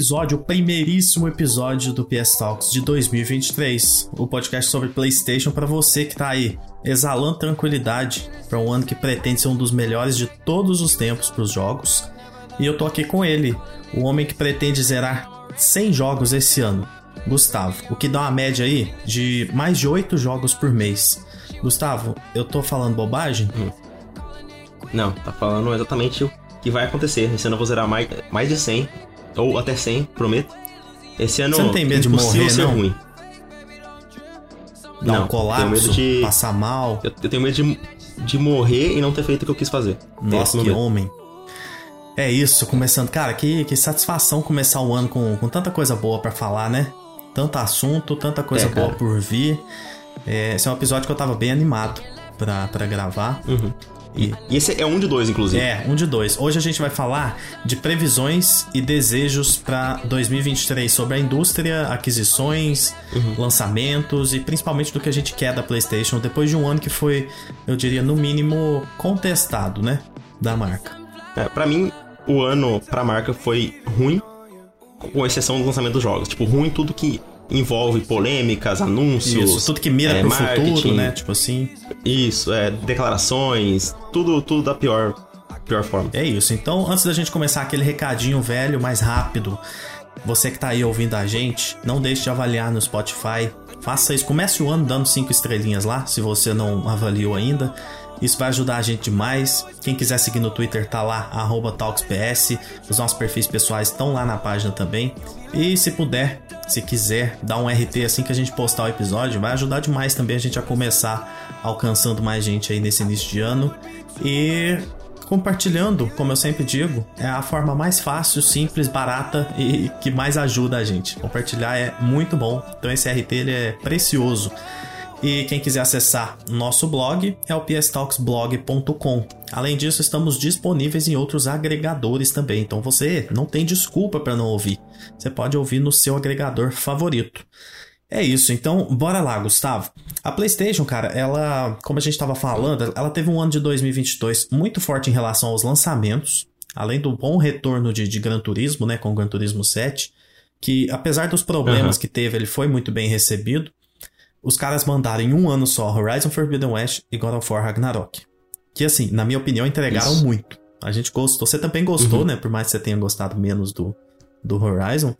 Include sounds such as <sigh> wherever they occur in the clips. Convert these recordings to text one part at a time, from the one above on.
episódio, o primeiríssimo episódio do PS Talks de 2023, o podcast sobre PlayStation para você que tá aí exalando tranquilidade para um ano que pretende ser um dos melhores de todos os tempos para os jogos. E eu tô aqui com ele, o homem que pretende zerar 100 jogos esse ano, Gustavo, o que dá uma média aí de mais de 8 jogos por mês. Gustavo, eu tô falando bobagem? Hum. Não, tá falando exatamente o que vai acontecer. Esse ano eu vou zerar mais, mais de 100, ou até 100, prometo. Esse ano Você não tem medo de morrer, ser não? ruim. Dar não, um colapso, medo de... passar mal? Eu, eu, tenho medo de, de morrer e não ter feito o que eu quis fazer. Nossa, que homem. É isso, começando. Cara, que, que satisfação começar o ano com, com tanta coisa boa para falar, né? Tanto assunto, tanta coisa é, boa por vir. É, esse é um episódio que eu tava bem animado pra, pra gravar. Uhum. E, e, esse é um de dois, inclusive. É, um de dois. Hoje a gente vai falar de previsões e desejos para 2023 sobre a indústria, aquisições, uhum. lançamentos e principalmente do que a gente quer da PlayStation depois de um ano que foi, eu diria, no mínimo contestado, né? Da marca. É, para mim, o ano pra marca foi ruim, com exceção do lançamento dos jogos. Tipo, ruim tudo que envolve polêmicas, anúncios. Isso, tudo que mira é, pro futuro, né? Tipo assim. Isso, é, declarações, tudo, tudo da pior, pior forma. É isso. Então, antes da gente começar aquele recadinho velho, mais rápido, você que tá aí ouvindo a gente, não deixe de avaliar no Spotify. Faça isso. Comece o ano dando cinco estrelinhas lá, se você não avaliou ainda. Isso vai ajudar a gente demais. Quem quiser seguir no Twitter tá lá, TalksPS. Os nossos perfis pessoais estão lá na página também. E se puder, se quiser, dar um RT assim que a gente postar o episódio, vai ajudar demais também a gente a começar alcançando mais gente aí nesse início de ano. E compartilhando, como eu sempre digo, é a forma mais fácil, simples, barata e que mais ajuda a gente. Compartilhar é muito bom. Então esse RT ele é precioso. E quem quiser acessar nosso blog é o pstalksblog.com. Além disso, estamos disponíveis em outros agregadores também, então você não tem desculpa para não ouvir. Você pode ouvir no seu agregador favorito. É isso, então bora lá, Gustavo. A PlayStation, cara, ela, como a gente estava falando, ela teve um ano de 2022 muito forte em relação aos lançamentos, além do bom retorno de, de Gran Turismo, né, com o Gran Turismo 7, que apesar dos problemas uhum. que teve, ele foi muito bem recebido os caras mandaram em um ano só Horizon Forbidden West e God of War Ragnarok. Que assim, na minha opinião, entregaram Isso. muito. A gente gostou. Você também gostou, uhum. né? Por mais que você tenha gostado menos do, do Horizon.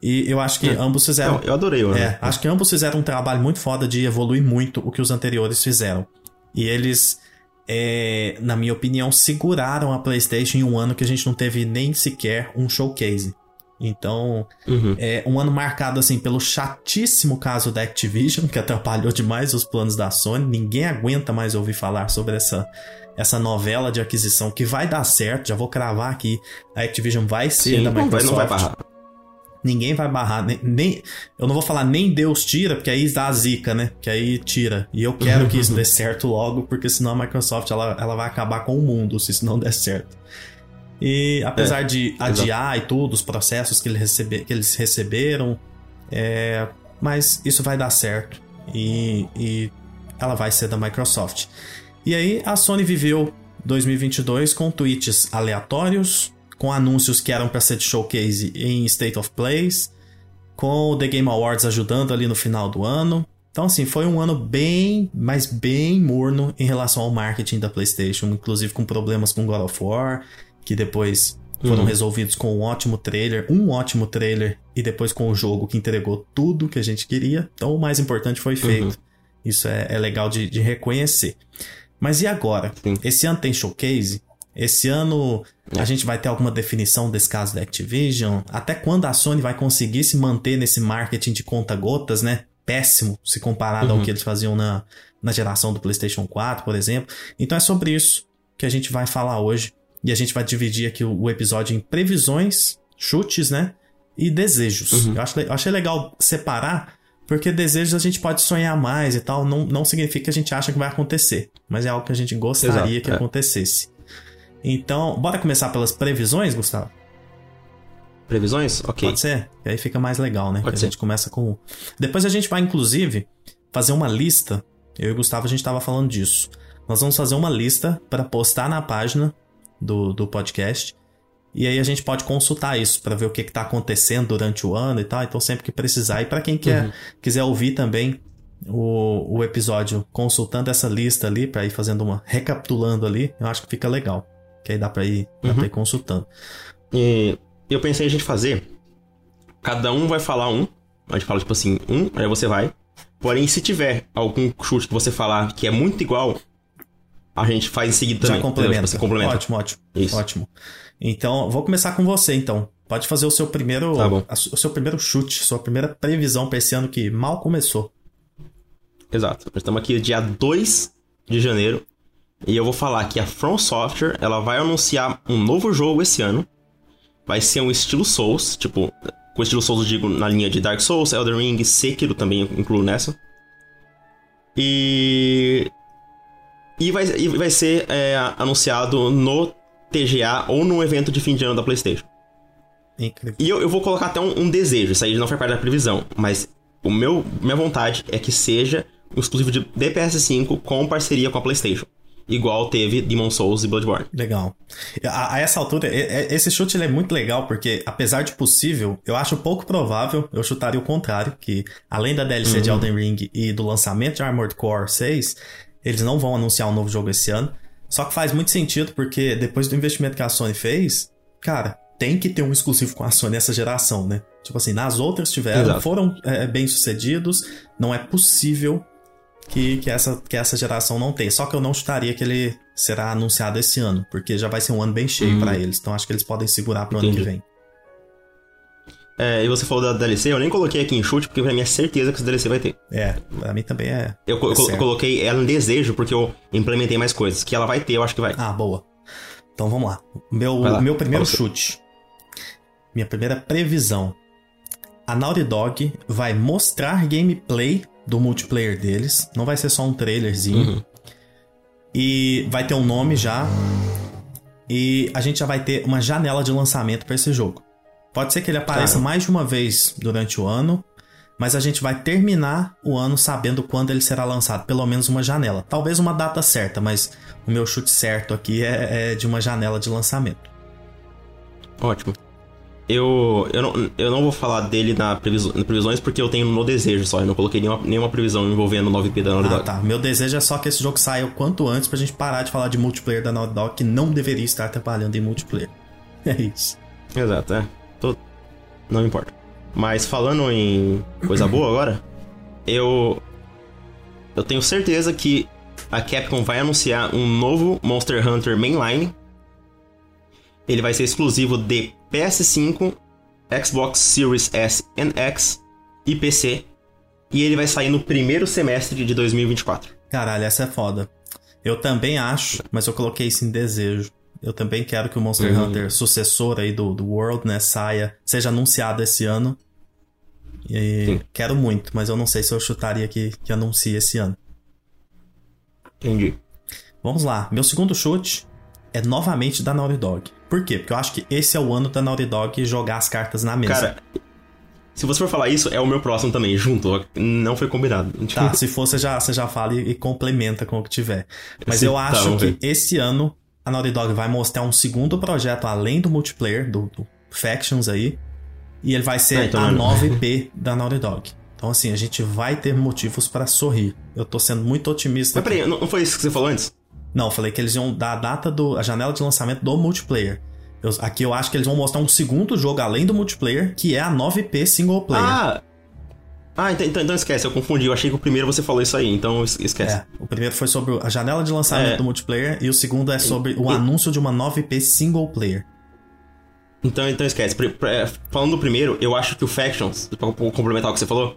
E eu acho que é. ambos fizeram. Não, eu adorei o É, acho que ambos fizeram um trabalho muito foda de evoluir muito o que os anteriores fizeram. E eles, é, na minha opinião, seguraram a PlayStation em um ano que a gente não teve nem sequer um showcase. Então, uhum. é um ano marcado assim pelo chatíssimo caso da Activision, que atrapalhou demais os planos da Sony. Ninguém aguenta mais ouvir falar sobre essa essa novela de aquisição que vai dar certo. Já vou cravar aqui, a Activision vai ser Sim, da Microsoft. Não vai, não vai barrar. Ninguém vai barrar, nem, nem, eu não vou falar nem Deus tira, porque aí dá a zica, né? Que aí tira. E eu quero que isso <laughs> dê certo logo, porque senão a Microsoft ela, ela vai acabar com o mundo se isso não der certo. E apesar é, de adiar exato. e tudo, os processos que, ele recebe, que eles receberam, é, mas isso vai dar certo e, e ela vai ser da Microsoft. E aí a Sony viveu 2022 com tweets aleatórios, com anúncios que eram para ser de showcase em State of Plays, com o The Game Awards ajudando ali no final do ano. Então, assim, foi um ano bem, mas bem morno em relação ao marketing da PlayStation, inclusive com problemas com God of War que depois foram uhum. resolvidos com um ótimo trailer, um ótimo trailer e depois com o jogo que entregou tudo que a gente queria. Então o mais importante foi feito. Uhum. Isso é, é legal de, de, reconhecer. Mas e agora? Sim. Esse ano tem showcase? Esse ano é. a gente vai ter alguma definição desse caso da Activision? Até quando a Sony vai conseguir se manter nesse marketing de conta-gotas, né? Péssimo se comparado uhum. ao que eles faziam na, na geração do PlayStation 4, por exemplo. Então é sobre isso que a gente vai falar hoje. E a gente vai dividir aqui o, episódio em previsões, chutes, né? E desejos. Uhum. Eu, acho, eu achei legal separar, porque desejos a gente pode sonhar mais e tal. Não, não significa que a gente acha que vai acontecer. Mas é algo que a gente gostaria Exato, que é. acontecesse. Então, bora começar pelas previsões, Gustavo? Previsões? Ok. Pode ser? E aí fica mais legal, né? Pode ser. a gente começa com. Depois a gente vai, inclusive, fazer uma lista. Eu e o Gustavo, a gente estava falando disso. Nós vamos fazer uma lista para postar na página do, do podcast E aí a gente pode consultar isso para ver o que está acontecendo durante o ano e tal. Então sempre que precisar. E para quem quer, uhum. quiser ouvir também o, o episódio consultando essa lista ali, para ir fazendo uma. recapitulando ali, eu acho que fica legal. Que aí dá pra ir, dá uhum. ir consultando. E eu pensei a gente fazer. Cada um vai falar um. A gente fala tipo assim, um, aí você vai. Porém, se tiver algum chute que você falar que é muito igual, a gente faz em seguida Já também. Complementa. Tipo, você complementa. Ótimo, ótimo. Isso. Ótimo. Então, vou começar com você, então. Pode fazer o seu primeiro, tá o seu primeiro chute, sua primeira previsão para esse ano que mal começou. Exato. Estamos aqui dia 2 de janeiro. E eu vou falar que a From Software ela vai anunciar um novo jogo esse ano. Vai ser um estilo Souls, tipo, com estilo Souls eu digo na linha de Dark Souls, Elden Ring, Sekiro também incluo nessa. E. E vai, e vai ser é, anunciado no TGA ou no evento de fim de ano da PlayStation. Incrível. E eu, eu vou colocar até um, um, desejo, isso aí não foi parte da previsão, mas o meu, minha vontade é que seja um exclusivo de DPS5 com parceria com a PlayStation. Igual teve Demon Souls e Bloodborne. Legal. A, a essa altura, esse chute é muito legal, porque apesar de possível, eu acho pouco provável, eu chutaria o contrário, que além da DLC uhum. de Elden Ring e do lançamento de Armored Core 6, eles não vão anunciar um novo jogo esse ano. Só que faz muito sentido, porque depois do investimento que a Sony fez, cara, tem que ter um exclusivo com a Sony nessa geração, né? Tipo assim, nas outras tiveram, Exato. foram é, bem sucedidos, não é possível que, que, essa, que essa geração não tem. Só que eu não chutaria que ele será anunciado esse ano, porque já vai ser um ano bem cheio hum. para eles. Então acho que eles podem segurar pro Entendi. ano que vem. É, e você falou da DLC, eu nem coloquei aqui em chute, porque pra mim é certeza que esse DLC vai ter. É, pra mim também é. Eu, eu coloquei ela em desejo, porque eu implementei mais coisas. Que ela vai ter, eu acho que vai. Ah, boa. Então vamos lá. Meu, lá. meu primeiro chute. Minha primeira previsão. A Naughty Dog vai mostrar gameplay do multiplayer deles. Não vai ser só um trailerzinho. Uhum. E vai ter um nome já. E a gente já vai ter uma janela de lançamento para esse jogo. Pode ser que ele apareça mais de uma vez durante o ano, mas a gente vai terminar o ano sabendo quando ele será lançado, pelo menos uma janela. Talvez uma data certa, mas o meu chute certo aqui é, é de uma janela de lançamento. Ótimo. Eu, eu, não, eu não vou falar dele na, previso, na previsões porque eu tenho no desejo só. Eu não coloquei nenhuma, nenhuma previsão envolvendo o 9P da Naughty ah, Dog. tá. Meu desejo é só que esse jogo saia o quanto antes pra gente parar de falar de multiplayer da Naughty Dog que não deveria estar trabalhando em multiplayer. <laughs> É isso. Exato, é. Tô... Não importa. Mas falando em coisa boa agora, eu. Eu tenho certeza que a Capcom vai anunciar um novo Monster Hunter Mainline. Ele vai ser exclusivo de PS5, Xbox Series S e X e PC. E ele vai sair no primeiro semestre de 2024. Caralho, essa é foda. Eu também acho, mas eu coloquei isso em desejo. Eu também quero que o Monster uhum. Hunter, sucessor aí do, do World, né, saia, seja anunciado esse ano. E Sim. quero muito, mas eu não sei se eu chutaria que, que anuncie esse ano. Entendi. Vamos lá. Meu segundo chute é novamente da Naughty Dog. Por quê? Porque eu acho que esse é o ano da Naughty Dog jogar as cartas na mesa. Cara, se você for falar isso, é o meu próximo também, junto. Não foi combinado. <laughs> Tá, se for, você já, você já fala e, e complementa com o que tiver. Mas Sim, eu tá, acho que ver. esse ano a Naughty Dog vai mostrar um segundo projeto além do multiplayer, do, do Factions aí. E ele vai ser ah, então a nova IP da Naughty Dog. Então, assim, a gente vai ter motivos para sorrir. Eu tô sendo muito otimista. Mas peraí, não foi isso que você falou antes? Não, falei que eles iam dar a data do. a janela de lançamento do multiplayer. Eu, aqui eu acho que eles vão mostrar um segundo jogo além do multiplayer, que é a 9P single player. Ah! Ah, então, então, então, esquece, eu confundi. Eu achei que o primeiro você falou isso aí, então esquece. É, o primeiro foi sobre a janela de lançamento é. do multiplayer e o segundo é sobre o e... anúncio de uma 9P single player. Então, então esquece. Falando do primeiro, eu acho que o Factions, pra complementar o que você falou,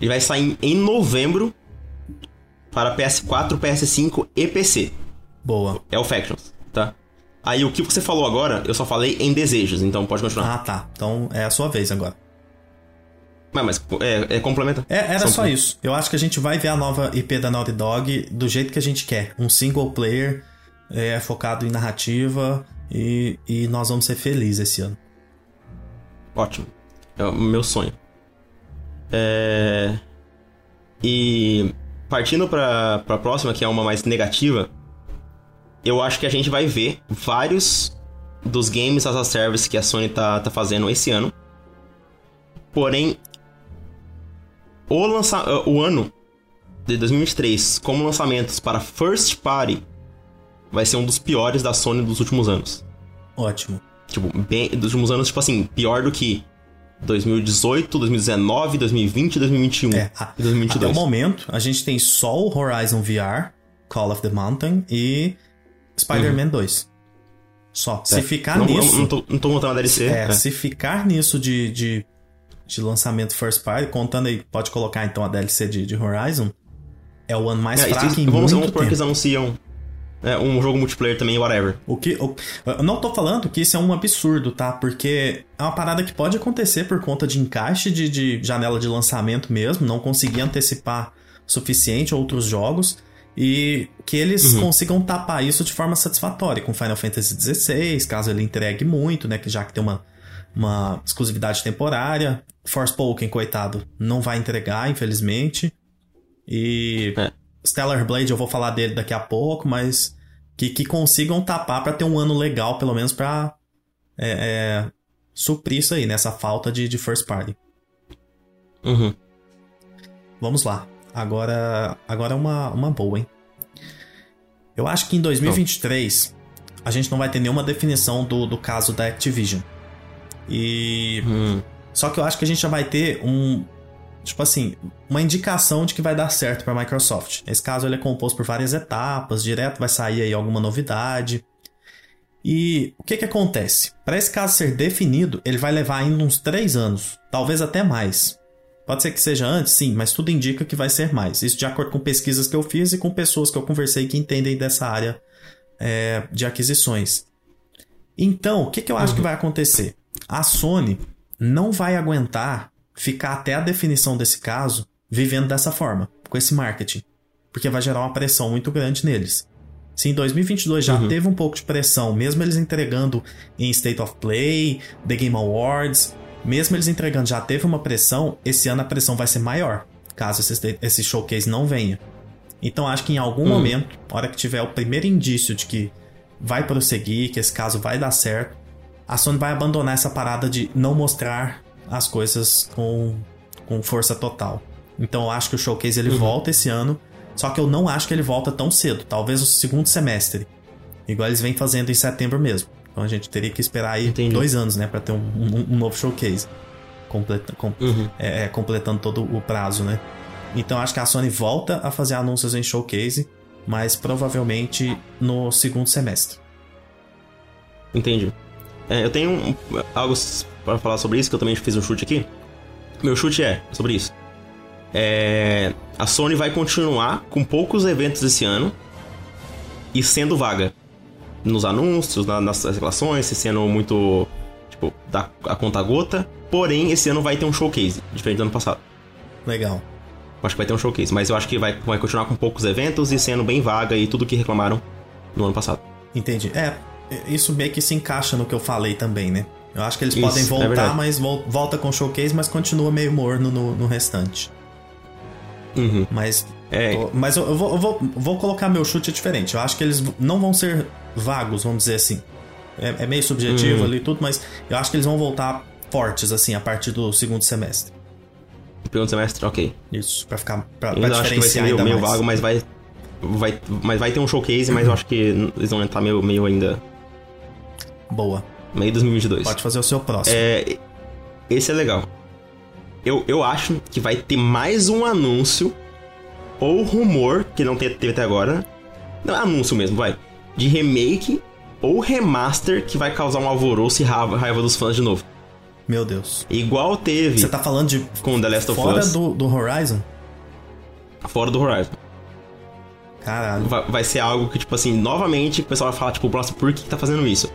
ele vai sair em novembro para PS4, PS5 e PC. Boa. É o Factions, tá? Aí o que você falou agora, eu só falei em desejos, então pode continuar. Ah, tá. Então é a sua vez agora. Mas, mas é, é complementa. É, era São só isso. Eu acho que a gente vai ver a nova IP da Naughty Dog do jeito que a gente quer. Um single player é, focado em narrativa e, e nós vamos ser felizes esse ano. Ótimo. É o meu sonho. É... E partindo para a próxima, que é uma mais negativa, eu acho que a gente vai ver vários dos games as a service que a Sony tá, tá fazendo esse ano. Porém, o, lança o ano de 2023 como lançamentos para first party vai ser um dos piores da Sony dos últimos anos. Ótimo. Tipo, bem, dos últimos anos, tipo assim, pior do que 2018, 2019, 2020, 2021 é, e 2022. Até o momento, a gente tem só o Horizon VR, Call of the Mountain e Spider-Man uhum. 2. Só. É. Se ficar não, nisso... Não, não, tô, não tô montando a DLC. É, é, se ficar nisso de, de, de lançamento first party, contando aí, pode colocar então a DLC de, de Horizon, é o ano mais é, fraco isso, em vamos, muito vamos tempo. eles anunciam é, um jogo multiplayer também, whatever. O que, o, eu não tô falando que isso é um absurdo, tá? Porque é uma parada que pode acontecer por conta de encaixe de, de janela de lançamento mesmo, não conseguir antecipar o suficiente outros jogos e que eles uhum. consigam tapar isso de forma satisfatória com Final Fantasy XVI, caso ele entregue muito, né? Que já que tem uma, uma exclusividade temporária. Forspoken, coitado, não vai entregar, infelizmente. E é. Stellar Blade, eu vou falar dele daqui a pouco, mas que, que consigam tapar para ter um ano legal, pelo menos pra é, é, suprir isso aí, nessa né? falta de, de first party. Uhum. Vamos lá. Agora, agora é uma, uma boa, hein? Eu acho que em 2023 a gente não vai ter nenhuma definição do, do caso da Activision. E. Hum. Só que eu acho que a gente já vai ter um, tipo assim, uma indicação de que vai dar certo para a Microsoft. Esse caso ele é composto por várias etapas, direto vai sair aí alguma novidade. E o que que acontece? Para esse caso ser definido, ele vai levar ainda uns 3 anos, talvez até mais. Pode ser que seja antes, sim, mas tudo indica que vai ser mais. Isso de acordo com pesquisas que eu fiz e com pessoas que eu conversei que entendem dessa área é, de aquisições. Então, o que, que eu acho uhum. que vai acontecer? A Sony não vai aguentar ficar até a definição desse caso vivendo dessa forma, com esse marketing, porque vai gerar uma pressão muito grande neles. Se em 2022 já uhum. teve um pouco de pressão, mesmo eles entregando em State of Play, The Game Awards, mesmo eles entregando já teve uma pressão, esse ano a pressão vai ser maior, caso esse, esse showcase não venha. Então acho que em algum uhum. momento, na hora que tiver o primeiro indício de que vai prosseguir, que esse caso vai dar certo, a Sony vai abandonar essa parada de não mostrar as coisas com, com força total. Então eu acho que o showcase ele uhum. volta esse ano, só que eu não acho que ele volta tão cedo, talvez o segundo semestre. Igual eles vêm fazendo em setembro mesmo. Então a gente teria que esperar aí Entendi. dois anos, né, para ter um, um, um, novo showcase. Completa, com, uhum. é, é, completando todo o prazo, né? Então acho que a Sony volta a fazer anúncios em showcase, mas provavelmente no segundo semestre. Entendi. É, eu tenho um, algo para falar sobre isso, que eu também fiz um chute aqui. Meu chute é sobre isso. É, a Sony vai continuar com poucos eventos esse ano e sendo vaga nos anúncios, na, nas relações, sendo muito tipo da a conta gota. Porém, esse ano vai ter um showcase diferente do ano passado. Legal. Acho que vai ter um showcase, mas eu acho que vai, vai continuar com poucos eventos e sendo bem vaga e tudo que reclamaram no ano passado. Entendi. É, isso meio que se encaixa no que eu falei também, né? Eu acho que eles Isso, podem é voltar, é mas volta com showcase, mas continua meio morno no, no restante. Uhum. Mas, é. tô, mas eu, eu, vou, eu vou, vou, colocar meu chute diferente. Eu acho que eles não vão ser vagos, vamos dizer assim. É, é meio subjetivo uhum. ali tudo, mas eu acho que eles vão voltar fortes, assim, a partir do segundo semestre. Segundo semestre, ok. Isso, pra ficar. Pra, eu pra acho que vai ser meio, meio vago, mas vai, vai, mas vai ter um showcase, mas eu acho que eles vão entrar meio, meio ainda. Boa. Meio 2022. Pode fazer o seu próximo. É, esse é legal. Eu, eu acho que vai ter mais um anúncio ou rumor, que não teve até agora. Não, é anúncio mesmo, vai. De remake ou remaster que vai causar um alvoroço e raiva, raiva dos fãs de novo. Meu Deus. Igual teve. Você tá falando de. Com The Last of Us. Fora do, do Horizon? Fora do Horizon. Caralho. Vai, vai, ser algo que, tipo assim, novamente o pessoal vai falar, tipo, próximo, por que tá fazendo isso?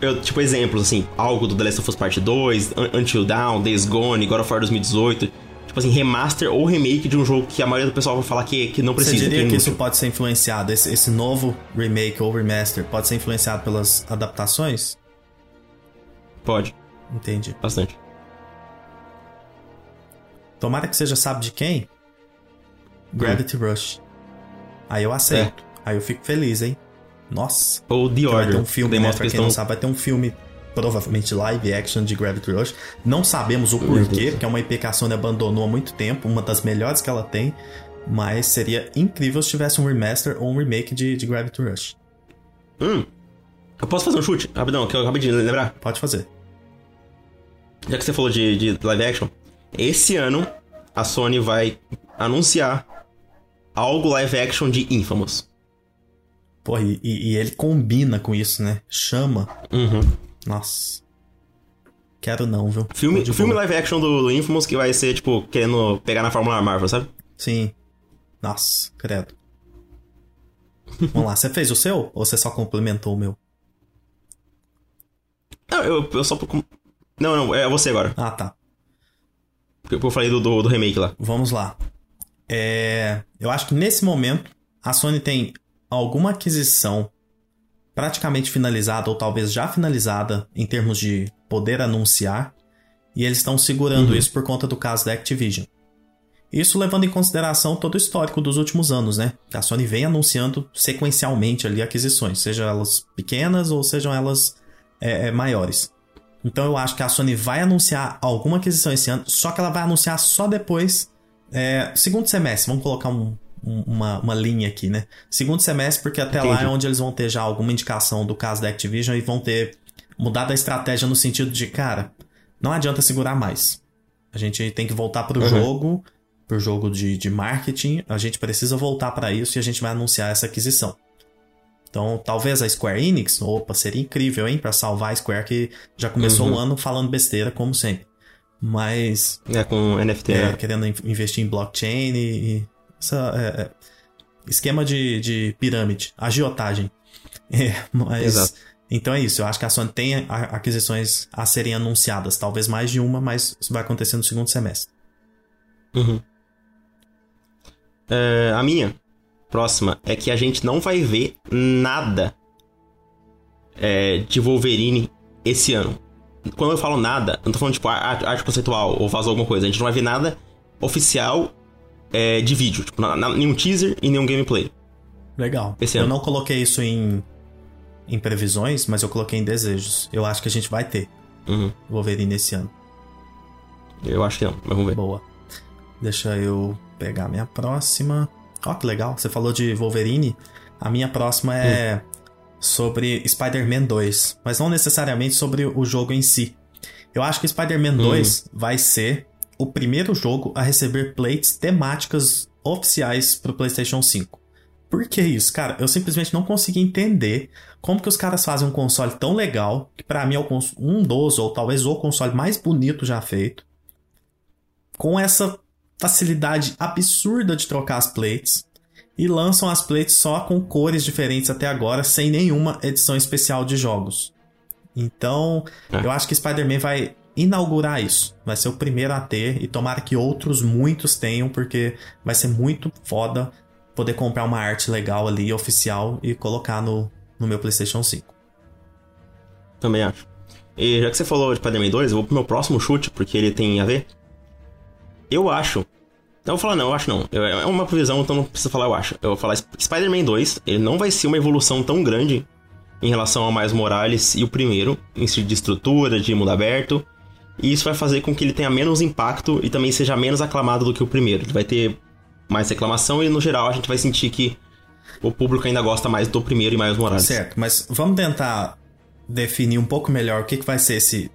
Eu, tipo, exemplos, assim, algo do The Last of Us Part 2, Until Dawn, Days Gone, God of War 2018. Tipo assim, remaster ou remake de um jogo que a maioria do pessoal vai falar que, que não precisa. Você diria que, que isso pode ser influenciado, esse, esse novo remake ou remaster, pode ser influenciado pelas adaptações? Pode. Entendi. Bastante. Tomara que seja sabe de quem? Gravity hum. Rush. Aí eu aceito. É. Aí eu fico feliz, hein? Nossa. Ou The Que vai Order. ter um filme, né? Pra que quem não sabe, vai ter um filme, provavelmente live action de Gravity Rush. Não sabemos o porquê, porque é uma IP que a Sony abandonou há muito tempo, uma das melhores que ela tem. Mas seria incrível se tivesse um remaster ou um remake de, de Gravity Rush. Hum. Eu posso fazer um chute? Rapidão, que eu acabei de lembrar. Pode fazer. Já que você falou de, de live action, esse ano a Sony vai anunciar algo live action de Infamous. Porra, e, e ele combina com isso, né? Chama. Uhum. Nossa. Quero não, viu? Filme, filme live action do, do Infamous que vai ser, tipo, querendo pegar na Fórmula Marvel, sabe? Sim. Nossa, credo. Vamos lá, você fez o seu? Ou você só complementou o meu? Não, eu, eu só. Não, não, é você agora. Ah, tá. Porque eu falei do, do, do remake lá. Vamos lá. É, eu acho que nesse momento a Sony tem alguma aquisição praticamente finalizada ou talvez já finalizada em termos de poder anunciar e eles estão segurando Uhum. isso por conta do caso da Activision. Isso levando em consideração todo o histórico dos últimos anos, né? A Sony vem anunciando sequencialmente ali aquisições, sejam elas pequenas ou sejam elas é, é, maiores. Então eu acho que a Sony vai anunciar alguma aquisição esse ano, só que ela vai anunciar só depois. é, segundo semestre, vamos colocar um- um- uma, uma linha aqui, né? Segundo semestre, porque até lá Entendi. é onde eles vão ter já alguma indicação do caso da Activision e vão ter mudado a estratégia no sentido de, cara, não adianta segurar mais. A gente tem que voltar pro Uhum. jogo, pro jogo de, de marketing, a gente precisa voltar para isso e a gente vai anunciar essa aquisição. Então, talvez a Square Enix, opa, seria incrível, hein, Pra salvar a Square que já começou Uhum. o ano falando besteira, como sempre. Mas, É, com NFT. é, né? querendo in- investir em blockchain e. essa, é, é, esquema de, de pirâmide, agiotagem. <laughs> É, mas. Exato. Então é isso, eu acho que a Sony tem aquisições a serem anunciadas, talvez mais de uma, mas isso vai acontecer no segundo semestre. Uhum. É, a minha próxima é que a gente não vai ver nada é, de Wolverine esse ano. Quando eu falo nada, eu não tô falando tipo arte, arte conceitual ou vazou alguma coisa. A gente não vai ver nada oficial é, de vídeo. Tipo, na- na- nenhum teaser e nenhum gameplay. Legal. Esse eu ano. não coloquei isso em, em previsões, mas eu coloquei em desejos. Eu acho que a gente vai ter Uhum. Wolverine esse ano. Eu acho que não, mas vamos ver. Boa. Deixa eu pegar a minha próxima. Ó, que legal. Você falou de Wolverine. A minha próxima é sobre Spider-Man 2. Mas não necessariamente sobre o jogo em si. Eu acho que Spider-Man 2 vai ser o primeiro jogo a receber plates temáticas oficiais pro PlayStation 5. Por que isso? Cara, eu simplesmente não consegui entender como que os caras fazem um console tão legal, que pra mim é o um dos, ou talvez o console mais bonito já feito, com essa facilidade absurda de trocar as plates e lançam as plates só com cores diferentes até agora, sem nenhuma edição especial de jogos. Então, É. eu acho que Spider-Man vai inaugurar isso. Vai ser o primeiro a ter e tomara que outros muitos tenham, porque vai ser muito foda poder comprar uma arte legal ali, oficial, e colocar no, no meu PlayStation 5. Também acho. E já que você falou de Spider-Man 2, eu vou pro meu próximo chute, porque ele tem a ver. Eu acho. Não vou falar não, eu acho não. Eu- É uma previsão, então não precisa falar eu acho. Eu vou falar Sp- Spider-Man 2, ele não vai ser uma evolução tão grande em relação ao Miles Morales e o primeiro, em de estrutura, de mundo aberto. E isso vai fazer com que ele tenha menos impacto e também seja menos aclamado do que o primeiro. Ele vai ter mais reclamação e no geral a gente vai sentir que o público ainda gosta mais do primeiro e Miles Morales. Certo, mas vamos tentar definir um pouco melhor o que, que vai ser esse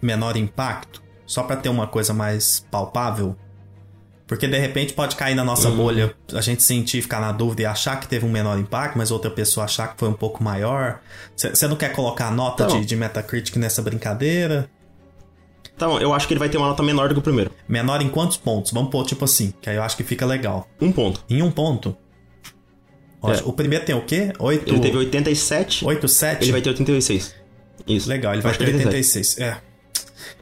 menor impacto, só para ter uma coisa mais palpável. Porque de repente pode cair na nossa Uhum. bolha, a gente sentir, ficar na dúvida e achar que teve um menor impacto, mas outra pessoa achar que foi um pouco maior. Você não quer colocar nota Não. de, de Metacritic nessa brincadeira? Então, eu acho que ele vai ter uma nota menor do que o primeiro. Menor em quantos pontos? Vamos pôr tipo assim, que aí eu acho que fica legal. Um ponto. Em um ponto. É. O primeiro tem o quê? 8, Ele teve 87, 8 7? ele vai ter 86. Isso. Legal, ele vai ter 87. 86. É.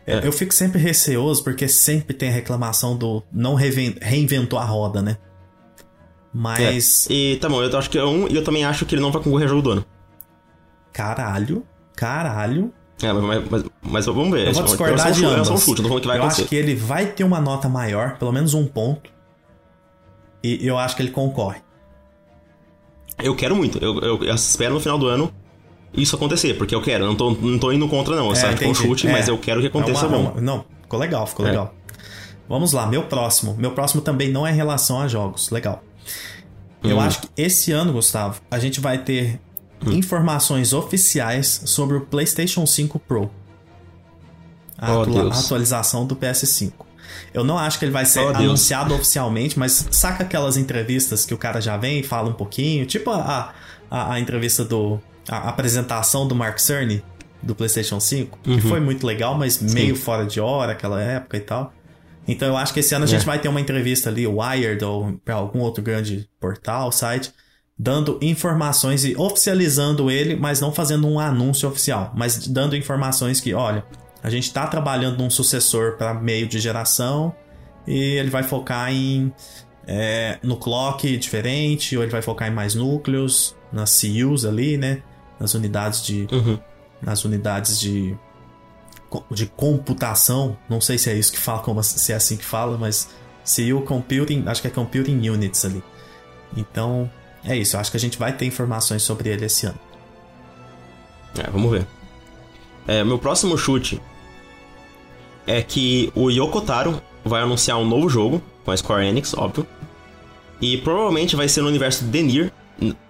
É, Eu fico sempre receoso porque sempre tem a reclamação do não reinventou a roda, né? Mas, E tá bom, eu acho que é um, e eu também acho que ele não vai concorrer a jogo do ano. caralho, caralho. É, mas, mas, mas- vamos ver. Eu vou É só- discordar é de chute, ambas. É um chute, não tô que vai eu acontecer. acho que ele vai ter uma nota maior, pelo menos um ponto. E eu acho que ele concorre. Eu quero muito. Eu, eu, eu espero no final do ano isso acontecer, porque eu quero. Não tô, não tô indo contra, não. É, só um chute, é. mas eu quero que aconteça é uma, bom. Uma, não, ficou legal, ficou é. legal. Vamos lá, meu próximo. Meu próximo também não é em relação a jogos. Legal. Eu hum. acho que esse ano, Gustavo, a gente vai ter hum. informações oficiais sobre o PlayStation 5 Pro. A, oh, atua a atualização do PS5. Eu não acho que ele vai ser oh, anunciado Deus. oficialmente, mas saca aquelas entrevistas que o cara já vem e fala um pouquinho, tipo a, a, a entrevista do. A apresentação do Mark Cerny do PlayStation 5, uhum. que foi muito legal, mas Sim. meio fora de hora aquela época e tal. Então eu acho que esse ano a gente é. vai ter uma entrevista ali, Wired ou para algum outro grande portal, site, dando informações e oficializando ele, mas não fazendo um anúncio oficial, mas dando informações que, olha, a gente está trabalhando num sucessor para meio de geração e ele vai focar em é, no clock diferente, ou ele vai focar em mais núcleos, nas CUs ali, né? Nas unidades de. Uhum. Nas unidades de de computação, não sei se é isso que fala, como, se é assim que fala, mas CU Computing, acho que é Computing Units ali. Então, é isso, eu acho que a gente vai ter informações sobre ele esse ano. É, vamos ver. É, meu próximo chute é que o Yoko Taro vai anunciar um novo jogo com a Square Enix, óbvio. E provavelmente vai ser no universo Denir.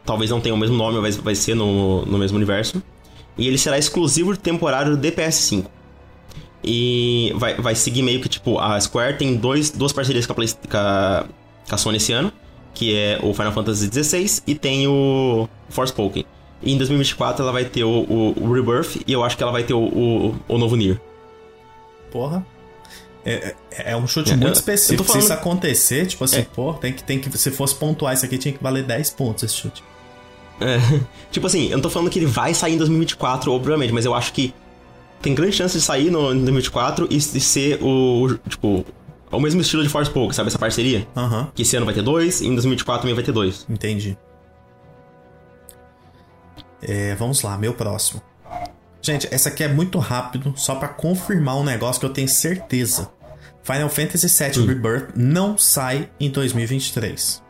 Talvez não tenha o mesmo nome, mas vai ser no, no mesmo universo. E ele será exclusivo de temporário do DPS5. E vai, vai seguir meio que, tipo, a Square tem dois, duas parcerias com a, Play, com, a, com a Sony esse ano, que é o Final Fantasy XVI e tem o Forspoken. E em 2024 ela vai ter o, o, o Rebirth e eu acho que ela vai ter o, o, o novo Nier. Porra. É, é, é um chute é, muito específico. Falando... Se isso acontecer, tipo assim, é. pô, tem que, tem que. Se fosse pontuar isso aqui, tinha que valer 10 pontos esse chute. É, <laughs> tipo assim, eu não tô falando que ele vai sair em 2024, obviamente, mas eu acho que tem grande chance de sair no, em 2024 e, de ser o, o, tipo, o mesmo estilo de Force Poke, sabe? Essa parceria. Uhum. Que esse ano vai ter dois e em 2024 também vai ter dois. Entendi. É, vamos lá, meu próximo. Gente, essa aqui é muito rápido, só para confirmar um negócio que eu tenho certeza. Final Fantasy VII hum. Rebirth não sai em 2023.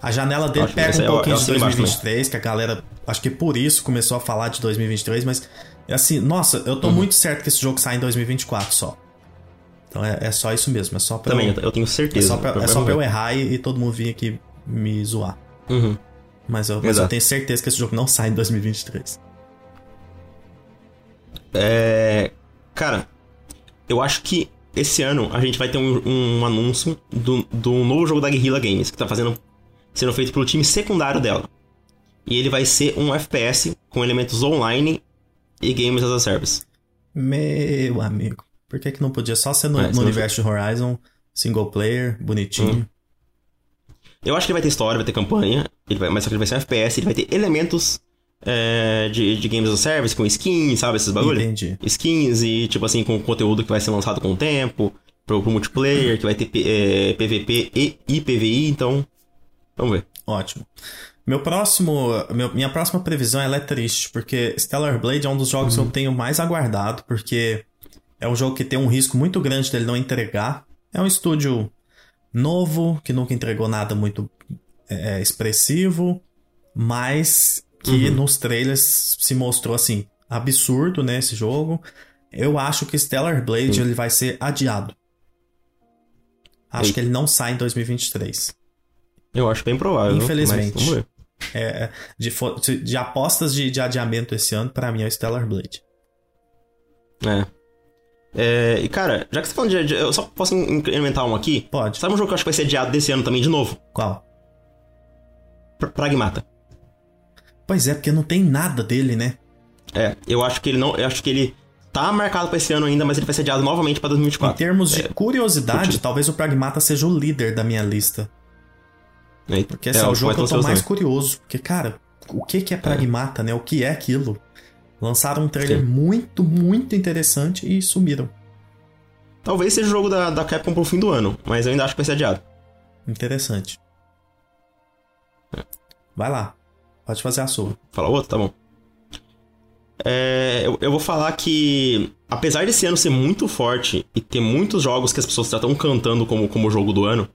A janela dele acho pega um pouquinho de 2023, que a galera, acho que por isso começou a falar de 2023, mas Assim, nossa, eu tô uhum. muito certo que esse jogo sai em 2024 só. Então é, é só isso mesmo, é só pra Também, eu, eu tenho certeza. É só pra, é só pra eu errar e, e, todo mundo vir aqui me zoar. Uhum. Mas, eu, mas eu tenho certeza que esse jogo não sai em 2023. É. Cara, eu acho que esse ano a gente vai ter um, um anúncio do, do novo jogo da Guerrilla Games, que tá fazendo, sendo feito pelo time secundário dela. E ele vai ser um FPS com elementos online e Games as a Service. Meu amigo, por que, que não podia só ser no, é, no universo de Horizon, single player, bonitinho? Hum. Eu acho que ele vai ter história, vai ter campanha, ele vai, mas só que ele vai ser um FPS, ele vai ter elementos é, de, de Games a Service, com skins, sabe, esses bagulho? Entendi. Skins e, tipo assim, com conteúdo que vai ser lançado com o tempo, pro, pro multiplayer, que vai ter é, PVP e IPVI, então, vamos ver. Ótimo. Meu próximo, meu, minha próxima previsão é triste, porque Stellar Blade é um dos jogos uhum. que eu tenho mais aguardado, porque é um jogo que tem um risco muito grande dele não entregar. É um estúdio novo, que nunca entregou nada muito é, expressivo, mas que uhum. nos trailers se mostrou assim, absurdo, né, esse jogo. Eu acho que Stellar Blade ele vai ser adiado. Acho Eita. que ele não sai em 2023. Eu acho bem provável. Infelizmente. ver. É, de, de apostas de, de adiamento esse ano, para mim é o Stellar Blade. É. É, e cara, já que você tá falando de, Eu só posso inventar um aqui? Pode. Sabe um jogo que eu acho que vai ser adiado desse ano também, de novo? Qual? Pragmata. Pois é, porque não tem nada dele, né? É, eu acho que ele não. Eu acho que ele tá marcado pra esse ano ainda, mas ele vai ser adiado novamente pra 2024. Em termos de é, curiosidade, talvez o Pragmata seja o líder da minha lista. Porque esse é, é o jogo que eu tô mais curioso. Porque, cara, o que, que é Pragmata, é. né? O que é aquilo? Lançaram um trailer Sim. muito, muito interessante e sumiram. Talvez seja o jogo da, da Capcom pro fim do ano, mas eu ainda acho que vai ser adiado. Interessante. É. Vai lá. Pode fazer a sua. Fala outro? Tá bom. É, eu, eu, vou falar que, apesar desse ano ser muito forte e ter muitos jogos que as pessoas já estão cantando como, como jogo do ano,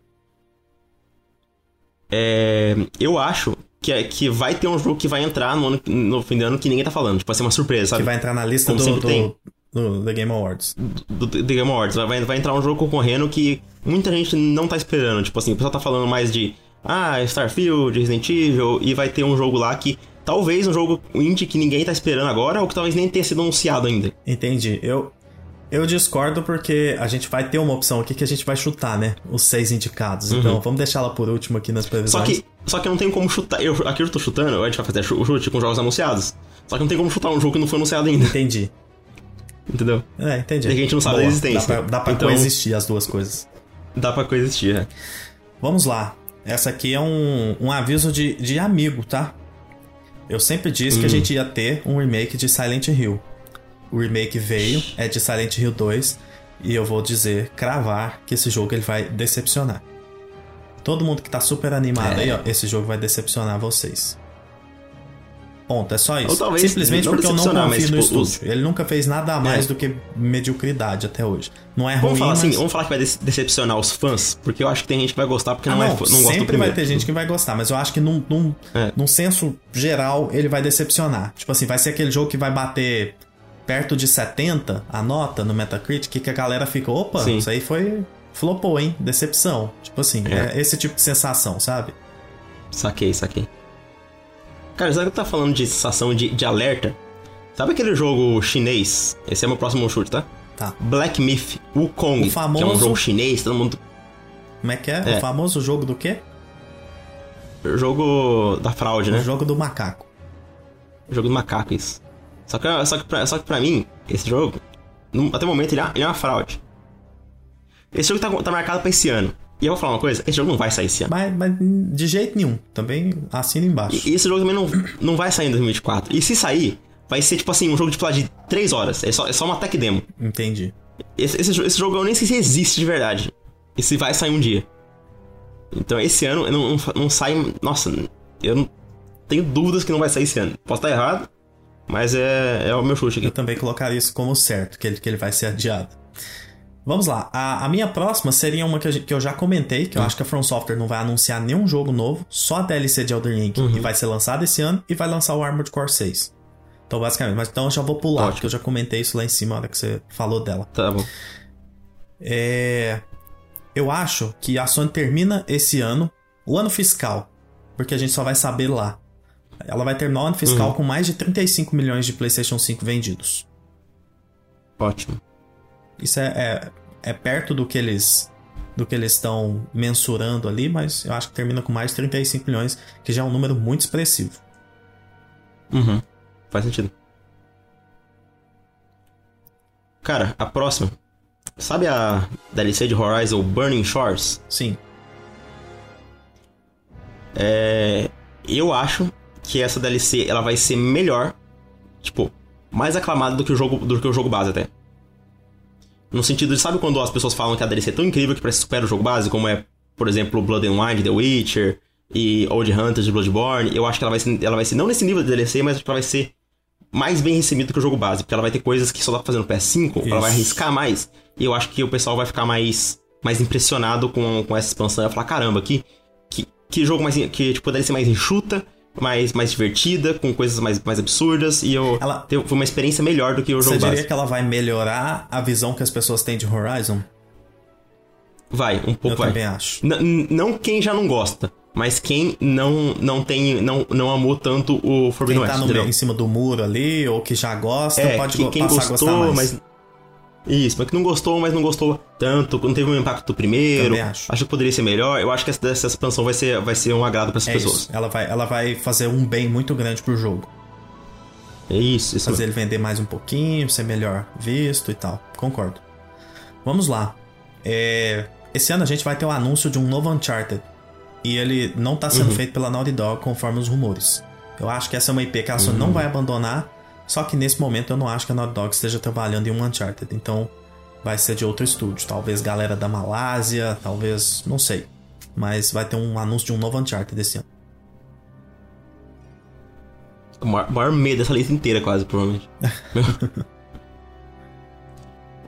é, eu acho que é, que vai ter um jogo que vai entrar no, ano, no fim do ano que ninguém tá falando. Tipo, vai ser uma surpresa, sabe? Que vai entrar na lista Como do, do, tem. do The Game Awards. do, do The Game Awards. Vai, vai entrar um jogo concorrendo que muita gente não tá esperando. Tipo assim, o pessoal tá falando mais de ah, Starfield, Resident Evil, e vai ter um jogo lá que talvez um jogo indie que ninguém tá esperando agora, ou que talvez nem tenha sido anunciado ainda. Entendi. Eu, eu discordo porque a gente vai ter uma opção aqui que a gente vai chutar, né? Os seis indicados. Então vamos deixar ela por último aqui nas Só previsões. que, só que não tem como chutar. Eu, aqui eu tô chutando, a gente vai fazer chu- chute com jogos anunciados. Só que não tem como chutar um jogo que não foi anunciado ainda, Entendi. entendeu? É, entendi. E a gente não sabe da Boa. existência. Dá pra, dá pra Então- coexistir as duas coisas. Dá pra coexistir, né? Vamos lá. Essa aqui é um, um aviso de, de amigo, tá? Eu sempre disse que a Hum. gente ia ter um remake de Silent Hill. O remake veio, é de Silent Hill 2, e eu vou dizer, cravar, que esse jogo ele vai decepcionar. Todo mundo que tá super animado É. aí, ó, esse jogo vai decepcionar vocês. Ponto, é só isso. Simplesmente não porque eu não confio mas, no tipo, estúdio. Ele nunca fez nada a mais É. do que mediocridade até hoje. Não é ruim, Vamos falar assim, mas... vamos falar que vai dece- decepcionar os fãs, porque eu acho que tem gente que vai gostar porque Ah, não, é, não, fã- não gosta do sempre vai ter gente que vai gostar, mas eu acho que num, num, É. num senso geral ele vai decepcionar. Tipo assim, vai ser aquele jogo que vai bater perto de 70 a nota no Metacritic que a galera fica, opa, Sim. isso aí foi flopou, hein? Decepção. Tipo assim, É. é esse tipo de sensação, sabe? Saquei, saquei. Cara, sabe que tá falando de sensação de, de alerta? Sabe aquele jogo chinês? Esse é meu próximo chute, tá? Tá. Black Myth, Wukong, O que é famoso- um jogo chinês, todo mundo... Como é que é? É. O famoso jogo do quê? Jogo da fraude, O né? jogo do macaco. Jogo do macaco, isso. Só que, só que, pra, só que pra mim, esse jogo, num- até o momento, ele é, ele é uma fraude. Esse jogo tá, tá marcado pra esse ano. E eu vou falar uma coisa, esse jogo não vai sair esse ano. Mas, mas de jeito nenhum. Também assina embaixo. E esse jogo também não, não vai sair em 2024. E se sair, vai ser tipo assim, um jogo de tipo, de 3 horas. É só, é só uma tech demo. Entendi. Esse, esse, esse jogo eu nem sei se existe de verdade. E se vai sair um dia. Então esse ano não, não, não sai. Nossa, eu não tenho dúvidas que não vai sair esse ano. Posso estar errado, mas é, é o meu chute Eu aqui. também colocaria isso como certo, que ele, que ele vai ser adiado. Vamos lá, a, a minha próxima seria uma que, a que eu já comentei, que eu acho que a From Software não vai anunciar nenhum jogo novo, só a DLC de Elden Ring, Uhum. e vai ser lançado esse ano, e vai lançar o Armored Core 6. Então, basicamente, mas então eu já vou pular, Ótimo. porque eu já comentei isso lá em cima na hora que você falou dela. Tá bom. É. Eu acho que a Sony termina esse ano, o ano fiscal, porque a gente só vai saber lá. Ela vai terminar o ano fiscal Uhum. com mais de 35 milhões de PlayStation 5 vendidos. Ótimo. Isso é, é, é perto do que eles do que eles estão mensurando ali, mas eu acho que termina com mais de 35 milhões, que já é um número muito expressivo. Uhum. Faz sentido. Cara, a próxima. Sabe a DLC de Horizon Burning Shores? Sim, É, eu acho que essa DLC ela vai ser melhor, tipo, mais aclamada do que o jogo do que o jogo base até. No sentido de, sabe quando as pessoas falam que a DLC é tão incrível que parece que supera o jogo base, como é, por exemplo, Blood and Wine The Witcher e Old Hunters de Bloodborne? Eu acho que ela vai ser, ela vai ser não nesse nível de DLC, mas acho que ela vai ser mais bem recebida do que o jogo base, porque ela vai ter coisas que só dá pra fazer no PS5, ela vai Isso. arriscar mais. E eu acho que o pessoal vai ficar mais mais impressionado com, com essa expansão e vai falar, caramba, que que, que jogo mais. que tipo, ser mais enxuta, mais, mais divertida, com coisas mais, mais absurdas, e eu. Ela- teve- foi uma experiência melhor do que o você jogo diria base. que ela vai melhorar a visão que as pessoas têm de Horizon? Vai, um Eu pouco vai. também acho. N- não quem já não gosta, mas quem não, não tem. Não, não amou tanto o Forbidden Quem tá West. no, entendeu? em cima do muro ali, ou que já gosta, É, pode que- quem passar a gostou, gostar mais. mas. Isso, mas que não gostou, mas não gostou tanto, não teve mesmo impacto do primeiro. Também acho. que poderia ser melhor. Eu acho que essa, essa expansão vai ser, vai ser um agrado para essas É pessoas. isso. Ela vai, ela vai fazer um bem muito grande pro jogo. É isso, isso Fazer mesmo. ele vender mais um pouquinho, ser melhor visto e tal. Concordo. Vamos lá. É, Esse ano a gente vai ter o anúncio de um novo Uncharted. E ele não tá sendo Uhum. feito pela Naughty Dog conforme os rumores. Eu acho que essa é uma IP que a Sony Uhum. não vai abandonar. Só que nesse momento eu não acho que a Naughty Dog esteja trabalhando em um Uncharted. Então vai ser de outro estúdio. Talvez galera da Malásia, talvez. não sei. Mas vai ter um anúncio de um novo Uncharted esse ano. O maior, medo dessa lista inteira, quase, provavelmente. <laughs>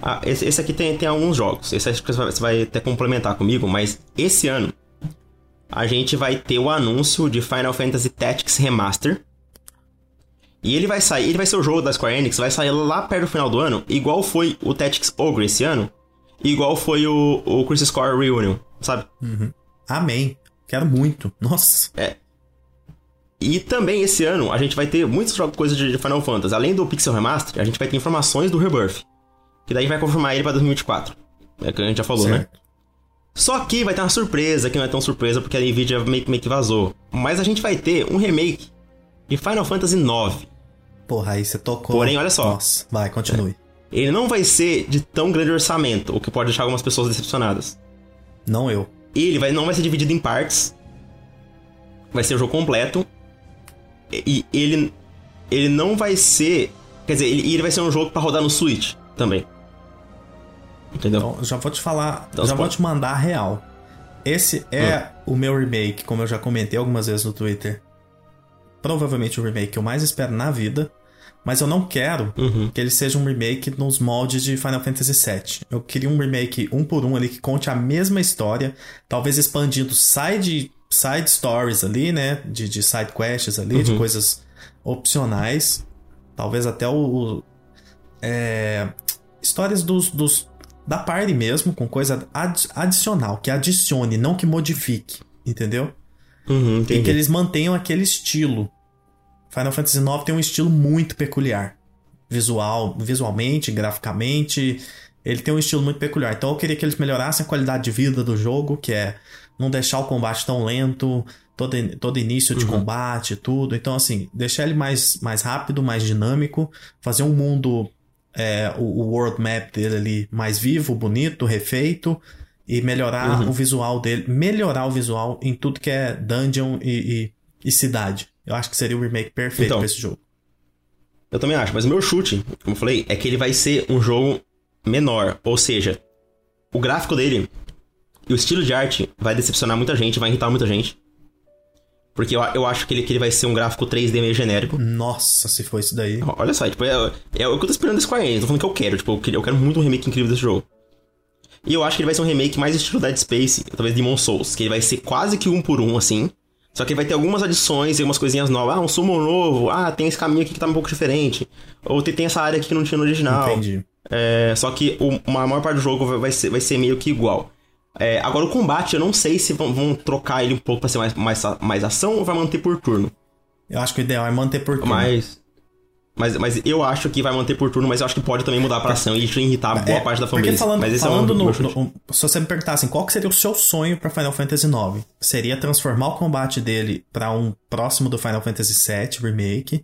ah, esse, esse aqui tem, tem alguns jogos. Esse acho que você vai, você vai até complementar comigo, mas esse ano a gente vai ter o anúncio de Final Fantasy Tactics Remaster. E ele vai sair, ele vai ser o jogo da Square Enix, vai sair lá perto do final do ano, igual foi o Tactics Ogre esse ano, igual foi o, o Crisis Core Reunion, sabe? Uhum. Amém. Quero muito. Nossa. É. E também esse ano a gente vai ter muitas coisas de Final Fantasy. Além do Pixel Remaster, a gente vai ter informações do Rebirth. Que daí vai confirmar ele pra 2024. É que a gente já falou, né? certo. né? Só que vai ter uma surpresa, que não é tão surpresa porque a Nvidia meio, meio que vazou. Mas a gente vai ter um remake de Final Fantasy IX. Porra, aí você tocou. Porém, olha só. Nossa, vai, continue. É. Ele não vai ser de tão grande orçamento, o que pode deixar algumas pessoas decepcionadas. Não eu. Ele vai, não vai ser dividido em partes. Vai ser o jogo completo. E ele, ele não vai ser. Quer dizer, ele, ele vai ser um jogo para rodar no Switch também. Entendeu? Então, já vou te falar, então, já vou te mandar a real. Esse é hum. o meu remake, como eu já comentei algumas vezes no Twitter. Provavelmente o remake que eu mais espero na vida. Mas eu não quero uhum. que ele seja um remake nos moldes de Final Fantasy VII. Eu queria um remake um por um ali que conte a mesma história, talvez expandindo side, side stories ali, né? De, de side quests ali, uhum. de coisas opcionais. Talvez até o. o é, histórias dos, dos, da party mesmo, com coisa ad, adicional, que adicione, não que modifique, entendeu? Uhum, e que eles mantenham aquele estilo. Final Fantasy IX tem um estilo muito peculiar. Visual, visualmente, graficamente, ele tem um estilo muito peculiar. Então eu queria que eles melhorassem a qualidade de vida do jogo, que é não deixar o combate tão lento, todo, todo início de uhum. combate, tudo. Então, assim, deixar ele mais, mais rápido, mais dinâmico, fazer um mundo, é, o, o, world map dele ali mais vivo, bonito, refeito, e melhorar uhum. o visual dele, melhorar o visual em tudo que é dungeon e, e, e cidade. Eu acho que seria o remake perfeito então, pra esse jogo. Eu também acho, mas o meu chute, como eu falei, é que ele vai ser um jogo menor. Ou seja, o gráfico dele e o estilo de arte vai decepcionar muita gente, vai irritar muita gente. Porque eu, eu acho que ele, que ele vai ser um gráfico 3D meio genérico. Nossa, se for isso daí. Olha só, tipo, é, é, o que eu tô esperando desse Square Enix. Tô falando que eu quero, tipo, eu quero, eu quero muito um remake incrível desse jogo. E eu acho que ele vai ser um remake mais estilo Dead Space, talvez Demon Souls, que ele vai ser quase que um por um, assim. Só que vai ter algumas adições e algumas coisinhas novas. Ah, um summon novo. Ah, tem esse caminho aqui que tá um pouco diferente. Ou tem essa área aqui que não tinha no original. Entendi. É, só que o, a maior parte do jogo vai ser, vai ser meio que igual. É, agora o combate, eu não sei se vão, vão, trocar ele um pouco pra ser mais, mais, mais ação ou vai manter por turno. Eu acho que o ideal é manter por turno. Mas. Mas, mas eu acho que vai manter por turno, mas eu acho que pode também mudar pra ação e irritar boa é, parte da família. falando, mas esse falando é um, no, no, Se você me perguntasse assim, qual que seria o seu sonho para Final Fantasy IX? Seria transformar o combate dele para um próximo do Final Fantasy VII Remake.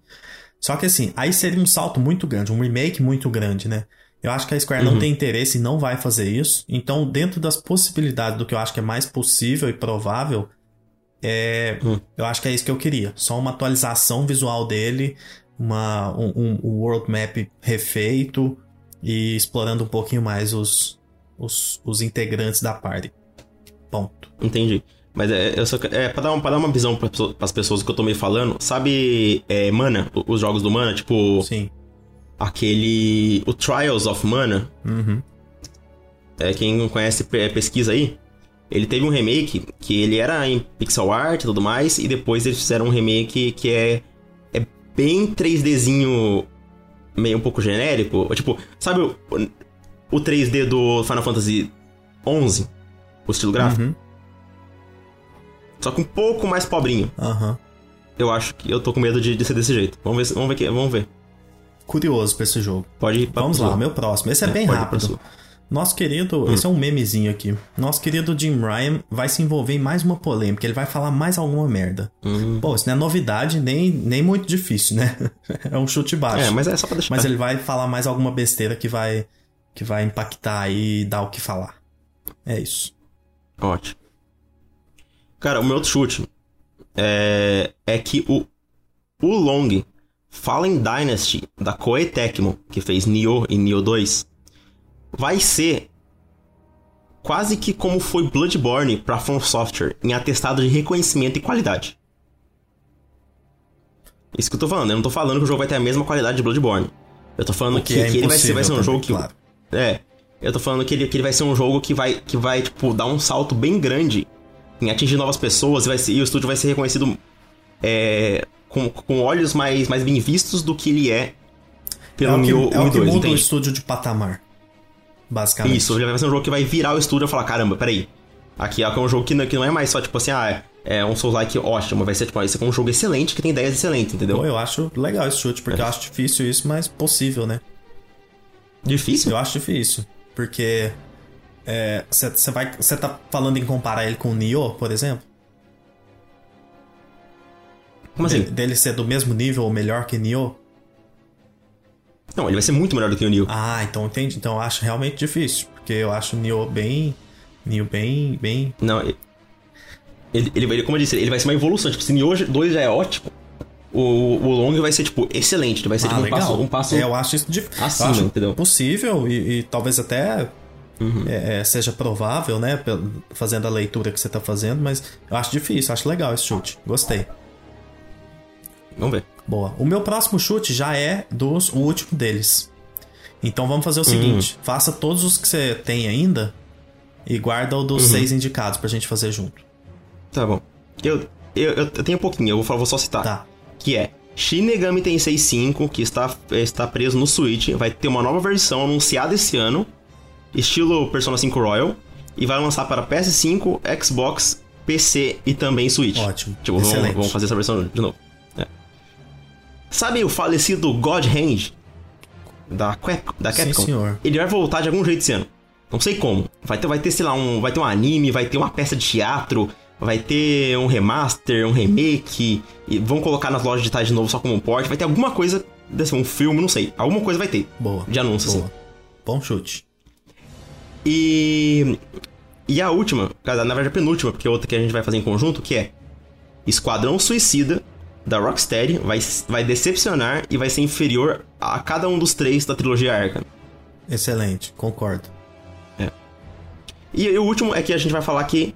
Só que assim, aí seria um salto muito grande, um remake muito grande, né? Eu acho que a Square uhum. não tem interesse e não vai fazer isso. Então, dentro das possibilidades do que eu acho que é mais possível e provável, é, uhum. eu acho que é isso que eu queria. Só uma atualização visual dele, uma, um, um world map refeito e explorando um pouquinho mais os, os, os integrantes da party. Ponto. Entendi. Mas é, eu só, é pra, dar uma, pra dar uma visão para as pessoas que eu tô meio falando, sabe é, Mana? Os jogos do Mana, tipo. Sim. Aquele. O Trials of Mana. Uhum. É, quem não conhece, é, pesquisa aí. Ele teve um remake que ele era em pixel art e tudo mais, e depois eles fizeram um remake que é bem 3Dzinho meio um pouco genérico. Tipo, sabe o, o 3D do Final Fantasy 11? O estilo gráfico? Uhum. Só que um pouco mais pobrinho. Aham. Uhum. Eu acho que eu tô com medo de, de ser desse jeito. Vamos ver, vamos ver, vamos ver. Curioso pra esse jogo. Pode ir Vamos lá, meu próximo. Esse é, é bem rápido. Nosso querido, hum. esse é um memezinho aqui. Nosso querido Jim Ryan vai se envolver em mais uma polêmica. Ele vai falar mais alguma merda. Hum. Pô, isso não é novidade, nem, nem muito difícil, né? <laughs> é um chute baixo. É, mas é só pra deixar. Mas ele vai falar mais alguma besteira que vai, que vai impactar e dar o que falar. É isso. Ótimo. Cara, o meu outro chute é, é que o, o Long Fallen Dynasty da Koei Tecmo, que fez Nioh e Nioh 2 vai ser quase que como foi Bloodborne para From Software em atestado de reconhecimento e qualidade. Isso que eu tô falando, eu não tô falando que o jogo vai ter a mesma qualidade de Bloodborne. Eu tô falando que, é que ele vai ser, vai ser um também, jogo que. Claro. É. Eu tô falando que ele, que ele vai ser um jogo que vai, que vai, tipo, dar um salto bem grande em atingir novas pessoas e, vai ser, e o estúdio vai ser reconhecido é, com, com olhos mais, mais bem vistos do que ele é pelo é o que, Nioh 1 é o que 2, muda o entende? estúdio de patamar. Basicamente. Isso, vai ser um jogo que vai virar o estúdio e falar, caramba, peraí. Aqui é um jogo que não, que não é mais só, tipo assim, ah, é um Souls-like ótimo, vai ser, tipo, vai ser um jogo excelente, que tem ideias excelentes, entendeu? Pô, eu acho legal esse chute, porque É. eu acho difícil isso, mas possível, né? Difícil? Eu acho difícil. Porque. Você vai. Você tá falando em comparar ele com o Nioh, por exemplo? Como assim? Dele, dele ser do mesmo nível ou melhor que Nioh? Não, ele vai ser muito melhor do que o Nioh. Ah, então entendi. Então eu acho realmente difícil. Porque eu acho o Nioh bem. Nioh bem. bem. Não, ele, ele, ele, como eu disse, ele vai ser uma evolução. Tipo, se Nioh 2 já é ótimo, o, o Long vai ser, tipo, excelente. Ele vai ser Ah, tipo, um legal. passo, um passo É, eu acho isso difícil. acima, eu acho entendeu? Possível e, e talvez até. é, é, seja provável, né? Fazendo a leitura que você tá fazendo, mas eu acho difícil, acho legal esse chute. Gostei. Vamos ver. Boa. O meu próximo chute já é dos o último deles. Então vamos fazer o seguinte: faça todos os que você tem ainda e guarda o dos seis indicados pra gente fazer junto. Tá bom. Eu, eu, eu tenho um pouquinho, eu vou, vou só citar. Tá. Que é Shin Megami Tensei 5, que está, está preso no Switch, vai ter uma nova versão anunciada esse ano, estilo Persona 5 Royal, e vai lançar para PS5, Xbox, PC e também Switch. Ótimo. Tipo, vamos, Excelente. vamos fazer essa versão de novo. Sabe o falecido God Hand da, Cap, da Sim, Capcom? senhor. Ele vai voltar de algum jeito esse ano. Não sei como. Vai ter, vai ter, sei lá, um, vai ter um anime, vai ter uma peça de teatro, vai ter um remaster, um remake, e vão colocar nas lojas digitais de novo só como um port, vai ter alguma coisa, desse, um filme, não sei. Alguma coisa vai ter. Boa. De anúncio, Boa. assim. Bom chute. E. E a última, na verdade a penúltima, porque é outra que a gente vai fazer em conjunto, que é Esquadrão Suicida da Rocksteady vai, vai decepcionar e vai ser inferior a cada um dos três da trilogia Arkham. Excelente, concordo. E, e o último é que a gente vai falar que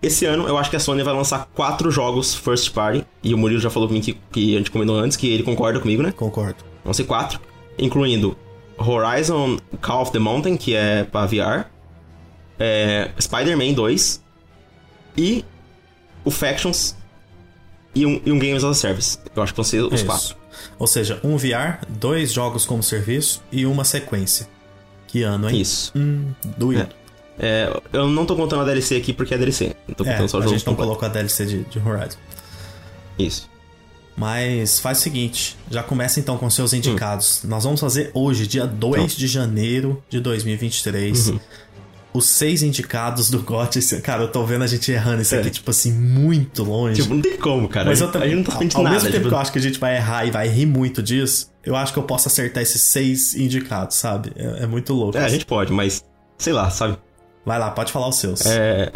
esse ano eu acho que a Sony vai lançar quatro jogos first party. E o Murilo já falou comigo que, que a gente comentou antes, que ele concorda comigo, né? Concordo. Vão ser quatro, incluindo Horizon Call of the Mountain, que é pra VR, é, Spider-Man 2 e o Factions e um, e um Games as a Service. Eu acho que vão ser os Isso. quatro. Ou seja, um VR, dois jogos como serviço e uma sequência. Que ano, hein? Isso. Hum, doido. É, eu não tô contando a DLC aqui porque é DLC. Eu tô É, contando só a o jogo gente não colocou a DLC de, de Horizon. Isso. Mas faz o seguinte, já começa então com seus indicados. Hum. Nós vamos fazer hoje, dia 2 Então. de janeiro de 2023, Uhum. Os seis indicados do GOT. Cara, eu tô vendo a gente errando isso É. aqui, tipo assim, muito longe. Tipo, não tem como, cara. Mas eu a gente não tá ao, nada. mesmo tempo tipo, que eu acho que a gente vai errar e vai rir muito disso, eu acho que eu posso acertar esses seis indicados, sabe? É, é muito louco. É, a gente pode, mas sei lá, sabe? Vai lá, pode falar os seus. É.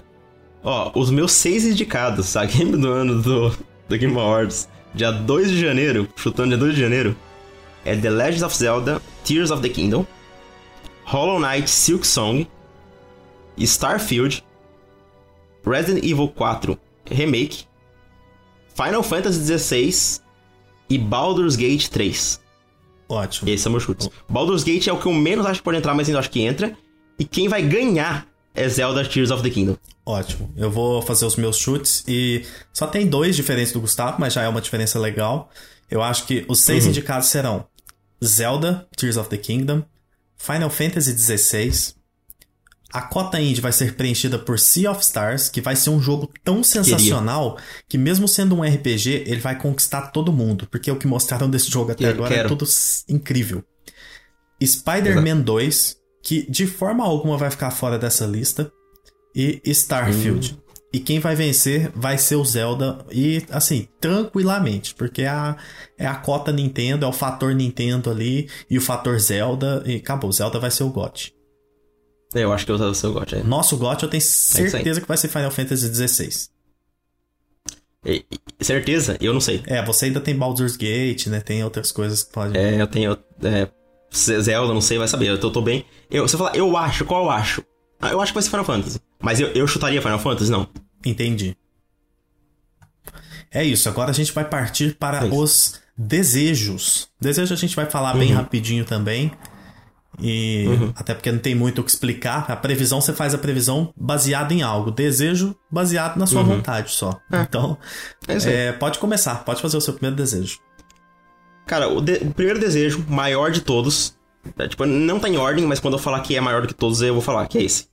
Ó, os meus seis indicados, a game <laughs> do ano do, do Game Awards, dia 2 de janeiro, chutando dia 2 de janeiro, é The Legend of Zelda Tears of the Kingdom, Hollow Knight Silk Song, Starfield, Resident Evil 4 Remake, Final Fantasy XVI e Baldur's Gate 3. Ótimo. Esse é o meu chute. Baldur's Gate é o que eu menos acho que pode entrar, mas ainda acho que entra. E quem vai ganhar é Zelda Tears of the Kingdom. Ótimo. Eu vou fazer os meus chutes e só tem dois diferentes do Gustavo, mas já é uma diferença legal. Eu acho que os seis indicados serão Zelda, Tears of the Kingdom, Final Fantasy XVI. A cota indie vai ser preenchida por Sea of Stars, que vai ser um jogo tão sensacional que mesmo sendo um RPG, ele vai conquistar todo mundo, porque o que mostraram desse jogo até Quero, agora é quero. tudo s- incrível. Spider-Man 2, que de forma alguma vai ficar fora dessa lista, e Starfield. E quem vai vencer vai ser o Zelda. E assim, tranquilamente. Porque é a, é a cota Nintendo, é o fator Nintendo ali. E o fator Zelda. E acabou. Zelda vai ser o GOT. É, eu acho que eu o seu gosto. É. Nosso GOT eu tenho aí. certeza que vai ser Final Fantasy XVI. E- e- certeza? Eu não sei. É, você ainda tem Baldur's Gate, né? Tem outras coisas que podem. É, eu tenho. É, Zelda, não sei, vai saber. Eu tô, tô bem. Eu, você fala, eu acho, qual eu acho? Ah, eu acho que vai ser Final Fantasy. Mas eu, eu chutaria Final Fantasy? Não. Entendi. É isso, agora a gente vai partir para É os desejos. Desejo a gente vai falar bem Uhum. rapidinho também. E uhum. até porque não tem muito o que explicar. A previsão, você faz a previsão baseada em algo. Desejo baseado na sua uhum. vontade só. É. Então, é, é pode começar. Pode fazer o seu primeiro desejo. Cara, o, de o primeiro desejo, maior de todos. É, tipo, não tá em ordem, mas quando eu falar que é maior do que todos, eu vou falar que é esse.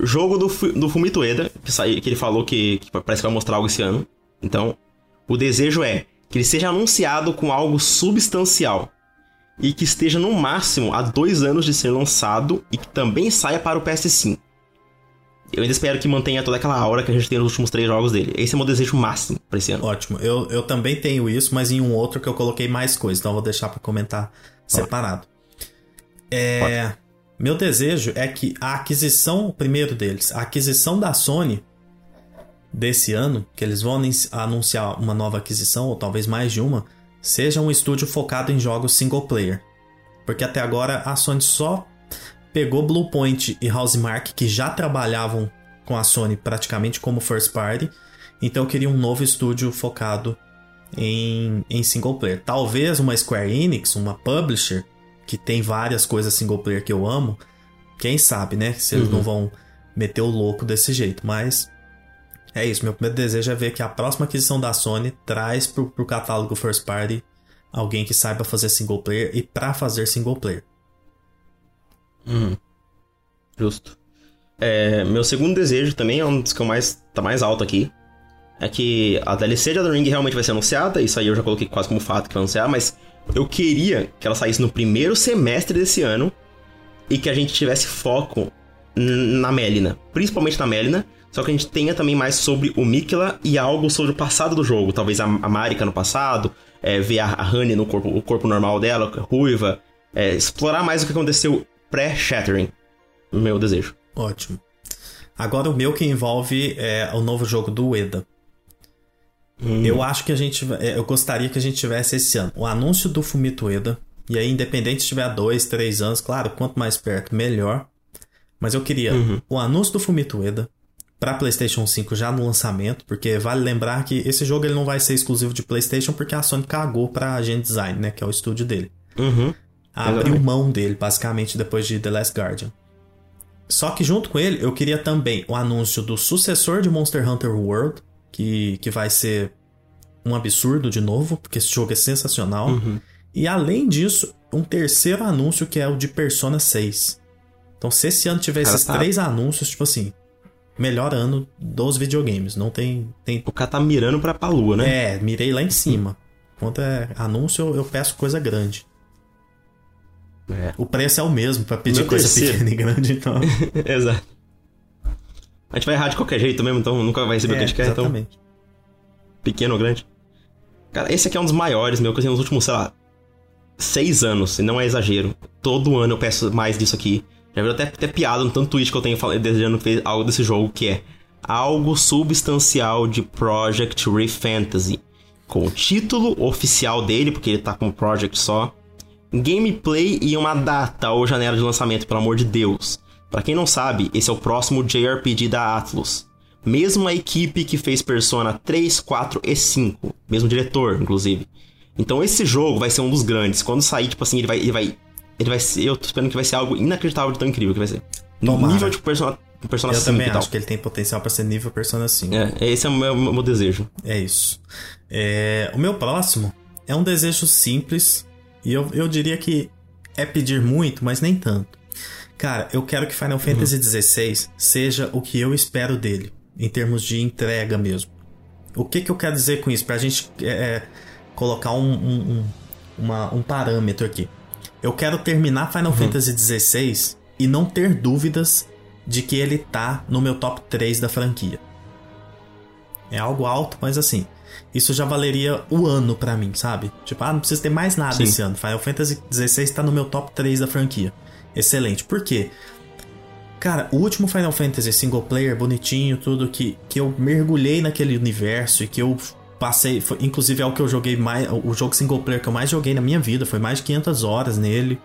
Jogo do, do Fumito Ueda, que, sai, que ele falou que, que parece que vai mostrar algo esse ano. Então, o desejo é que ele seja anunciado com algo substancial e que esteja no máximo há dois anos de ser lançado e que também saia para o PS5. Eu ainda espero que mantenha toda aquela aura que a gente tem nos últimos três jogos dele. Esse é o meu desejo máximo para esse ano. Ótimo. Eu, eu também tenho isso, mas em um outro que eu coloquei mais coisas, então eu vou deixar para comentar separado. É, meu desejo é que a aquisição, o primeiro deles, a aquisição da Sony desse ano, que eles vão anunciar uma nova aquisição, ou talvez mais de uma, seja um estúdio focado em jogos single player. Porque até agora a Sony só pegou Bluepoint e Housemark, que já trabalhavam com a Sony praticamente como first party, então eu queria um novo estúdio focado em, em single player. Talvez uma Square Enix, uma publisher, que tem várias coisas single player que eu amo, quem sabe, né? Se eles uhum. não vão meter o louco desse jeito, mas é isso, meu primeiro desejo é ver que a próxima aquisição da Sony traz pro, pro catálogo First Party alguém que saiba fazer single player e para fazer single player. Hum. Justo. É, meu segundo desejo também é um dos que eu mais tá mais alto aqui. É que a DLC de Elden Ring realmente vai ser anunciada, isso aí eu já coloquei quase como fato que vai anunciar, mas eu queria que ela saísse no primeiro semestre desse ano e que a gente tivesse foco na Melina, principalmente na Melina, só que a gente tenha também mais sobre o Mikla e algo sobre o passado do jogo. Talvez a, a Marika no passado, é, ver a, a Honey no corpo, o corpo normal dela, ruiva. É, explorar mais o que aconteceu pré-Shattering. Meu desejo. Ótimo. Agora o meu que envolve é o novo jogo do Ueda. Hum. Eu acho que a gente. É, eu gostaria que a gente tivesse esse ano o anúncio do Fumito Ueda. E aí, independente se tiver dois, três anos, claro, quanto mais perto, melhor. Mas eu queria uhum. o anúncio do Fumito Ueda, para PlayStation 5 já no lançamento, porque vale lembrar que esse jogo ele não vai ser exclusivo de PlayStation porque a Sony cagou para a Gen Design, né, que é o estúdio dele. Uhum. Abriu mão dele, basicamente, depois de The Last Guardian. Só que junto com ele, eu queria também o anúncio do sucessor de Monster Hunter World, que, que vai ser um absurdo de novo, porque esse jogo é sensacional. Uhum. E além disso, um terceiro anúncio que é o de Persona 6. Então, se esse ano tiver esses tá... três anúncios, tipo assim, melhor ano dos videogames. Não tem. tem... O cara tá mirando pra, pra lua, né? É, mirei lá em cima. Quanto é anúncio, eu, eu peço coisa grande. É. O preço é o mesmo para pedir Meu coisa terceiro. pequena e grande, então. <laughs> Exato. A gente vai errar de qualquer jeito mesmo, então nunca vai receber é, o que a gente quer, então. exatamente. então. Pequeno ou grande. Cara, esse aqui é um dos maiores, meu, que eu tenho nos últimos, sei lá, seis anos, e não é exagero. Todo ano eu peço mais disso aqui. Já virou até, até piada no tanto tweet que eu tenho desejando ver algo desse jogo, que é algo substancial de Project Refantasy. Com o título oficial dele, porque ele tá com Project só. Gameplay e uma data ou janela de lançamento, pelo amor de Deus. Para quem não sabe, esse é o próximo JRPG da Atlus. Mesmo a equipe que fez Persona 3, 4 e 5. Mesmo diretor, inclusive. Então esse jogo vai ser um dos grandes. Quando sair, tipo assim, ele vai, ele vai ele vai ser. Eu tô esperando que vai ser algo inacreditável de tão incrível que vai ser. Tomara. Nível de Persona, Persona eu 5 também acho que ele tem potencial para ser nível Persona 5. É, esse é o meu, meu desejo. É isso. É, o meu próximo é um desejo simples. E eu, eu diria que é pedir muito, mas nem tanto. Cara, eu quero que Final Fantasy XVI uhum. seja o que eu espero dele, em termos de entrega mesmo. O que, que eu quero dizer com isso? Pra gente é, é colocar um, um, um, uma, um parâmetro aqui. Eu quero terminar Final uhum. Fantasy XVI e não ter dúvidas de que ele tá no meu top 3 da franquia. É algo alto, mas assim, isso já valeria o ano para mim, sabe? Tipo, ah, não precisa ter mais nada Sim. esse ano. Final Fantasy XVI tá no meu top 3 da franquia. Excelente. Por quê? Cara, o último Final Fantasy single player, bonitinho, tudo que, que eu mergulhei naquele universo e que eu Passei, foi, inclusive é o que eu joguei mais, o jogo single player que eu mais joguei na minha vida, foi mais de 500 horas nele.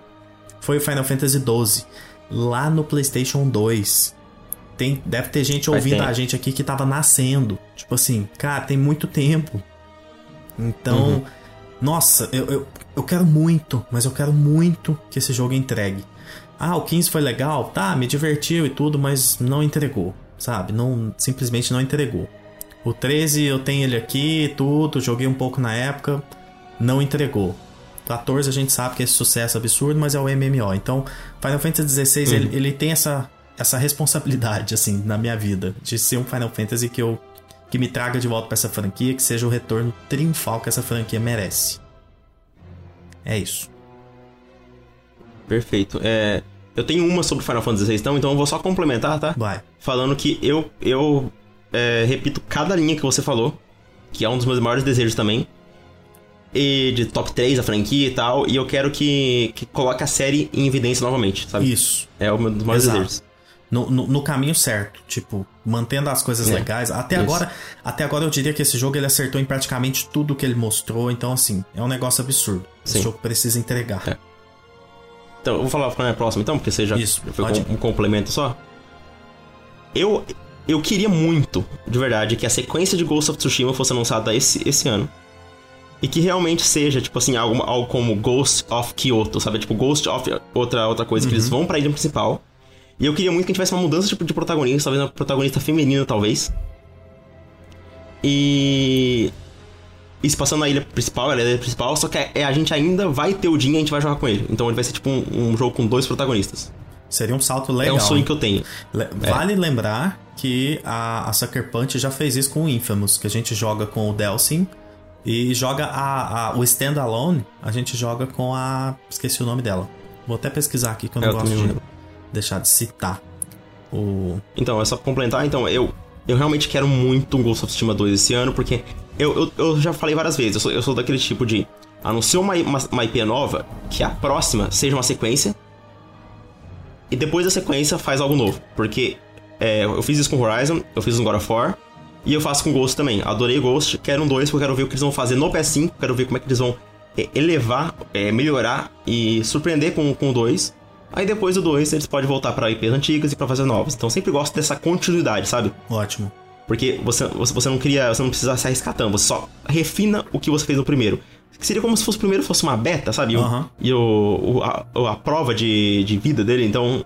Foi o Final Fantasy XII, lá no PlayStation 2. Tem, deve ter gente ouvindo a gente aqui que tava nascendo. Tipo assim, cara, tem muito tempo. Então, uhum. Nossa, eu, eu, eu quero muito, mas eu quero muito que esse jogo entregue. Ah, o 15 foi legal, tá, me divertiu e tudo, mas não entregou, sabe? Não, simplesmente não entregou. O 13 eu tenho ele aqui, tudo, joguei um pouco na época, não entregou. 14 a gente sabe que é esse sucesso absurdo, mas é o MMO. Então, Final Fantasy XVI, uhum. ele, ele tem essa, essa responsabilidade, assim, na minha vida, de ser um Final Fantasy que eu que me traga de volta para essa franquia, que seja o retorno triunfal que essa franquia merece. É isso. Perfeito. É, eu tenho uma sobre Final Fantasy XVI, então, então eu vou só complementar, tá? Vai. Falando que eu, eu é, repito cada linha que você falou, que é um dos meus maiores desejos também. E de top 3 da franquia e tal, e eu quero que, que coloque a série em evidência novamente, sabe? Isso. É um dos maiores Exato. desejos no, no, no, caminho certo, tipo, mantendo as coisas é, legais. Até isso. agora, até agora eu diria que esse jogo ele acertou em praticamente tudo que ele mostrou, então assim, é um negócio absurdo. Sim. Esse jogo precisa entregar. É. Então, eu vou falar para a próxima então, porque você já isso, foi um, um complemento só. Eu eu queria muito, de verdade, que a sequência de Ghost of Tsushima fosse lançada esse, esse ano. E que realmente seja, tipo assim, algo, algo como Ghost of Kyoto, sabe? Tipo, Ghost of outra, outra coisa, uhum. que eles uhum. vão pra ilha principal e eu queria muito que a gente tivesse uma mudança tipo, de protagonista, talvez uma protagonista feminina, talvez. E. Isso passando na ilha principal, ela é a ilha principal, só que é, a gente ainda vai ter o Jin e a gente vai jogar com ele. Então ele vai ser tipo um, um jogo com dois protagonistas. Seria um salto legal. É um sonho que eu tenho. Le é. vale lembrar que a, a Sucker Punch já fez isso com o Infamous, que a gente joga com o Delsin e joga a, a, o Standalone, a gente joga com a. Esqueci o nome dela. Vou até pesquisar aqui que eu não é, gosto de deixar de citar o. Então, é só complementar, então, eu, eu realmente quero muito um Ghost of Tsushima 2 esse ano, porque eu, eu, eu já falei várias vezes, eu sou, eu sou daquele tipo de. Anunciou uma, uma, uma IP nova, que a próxima seja uma sequência, e depois da sequência faz algo novo. Porque é, eu fiz isso com Horizon, eu fiz com God of War, e eu faço com Ghost também. Adorei Ghost, quero um 2 porque eu quero ver o que eles vão fazer no PS5, quero ver como é que eles vão é, elevar, é, melhorar e surpreender com, com o 2. Aí depois do 2 eles podem voltar para IPs antigas e para fazer novas. Então sempre gosto dessa continuidade, sabe? Ótimo. Porque você, você não cria, você não precisa se arriscar tanto, você só refina o que você fez no primeiro. Seria como se fosse o primeiro fosse uma beta, sabe? Uhum. E o, o a, a, prova de, de vida dele, então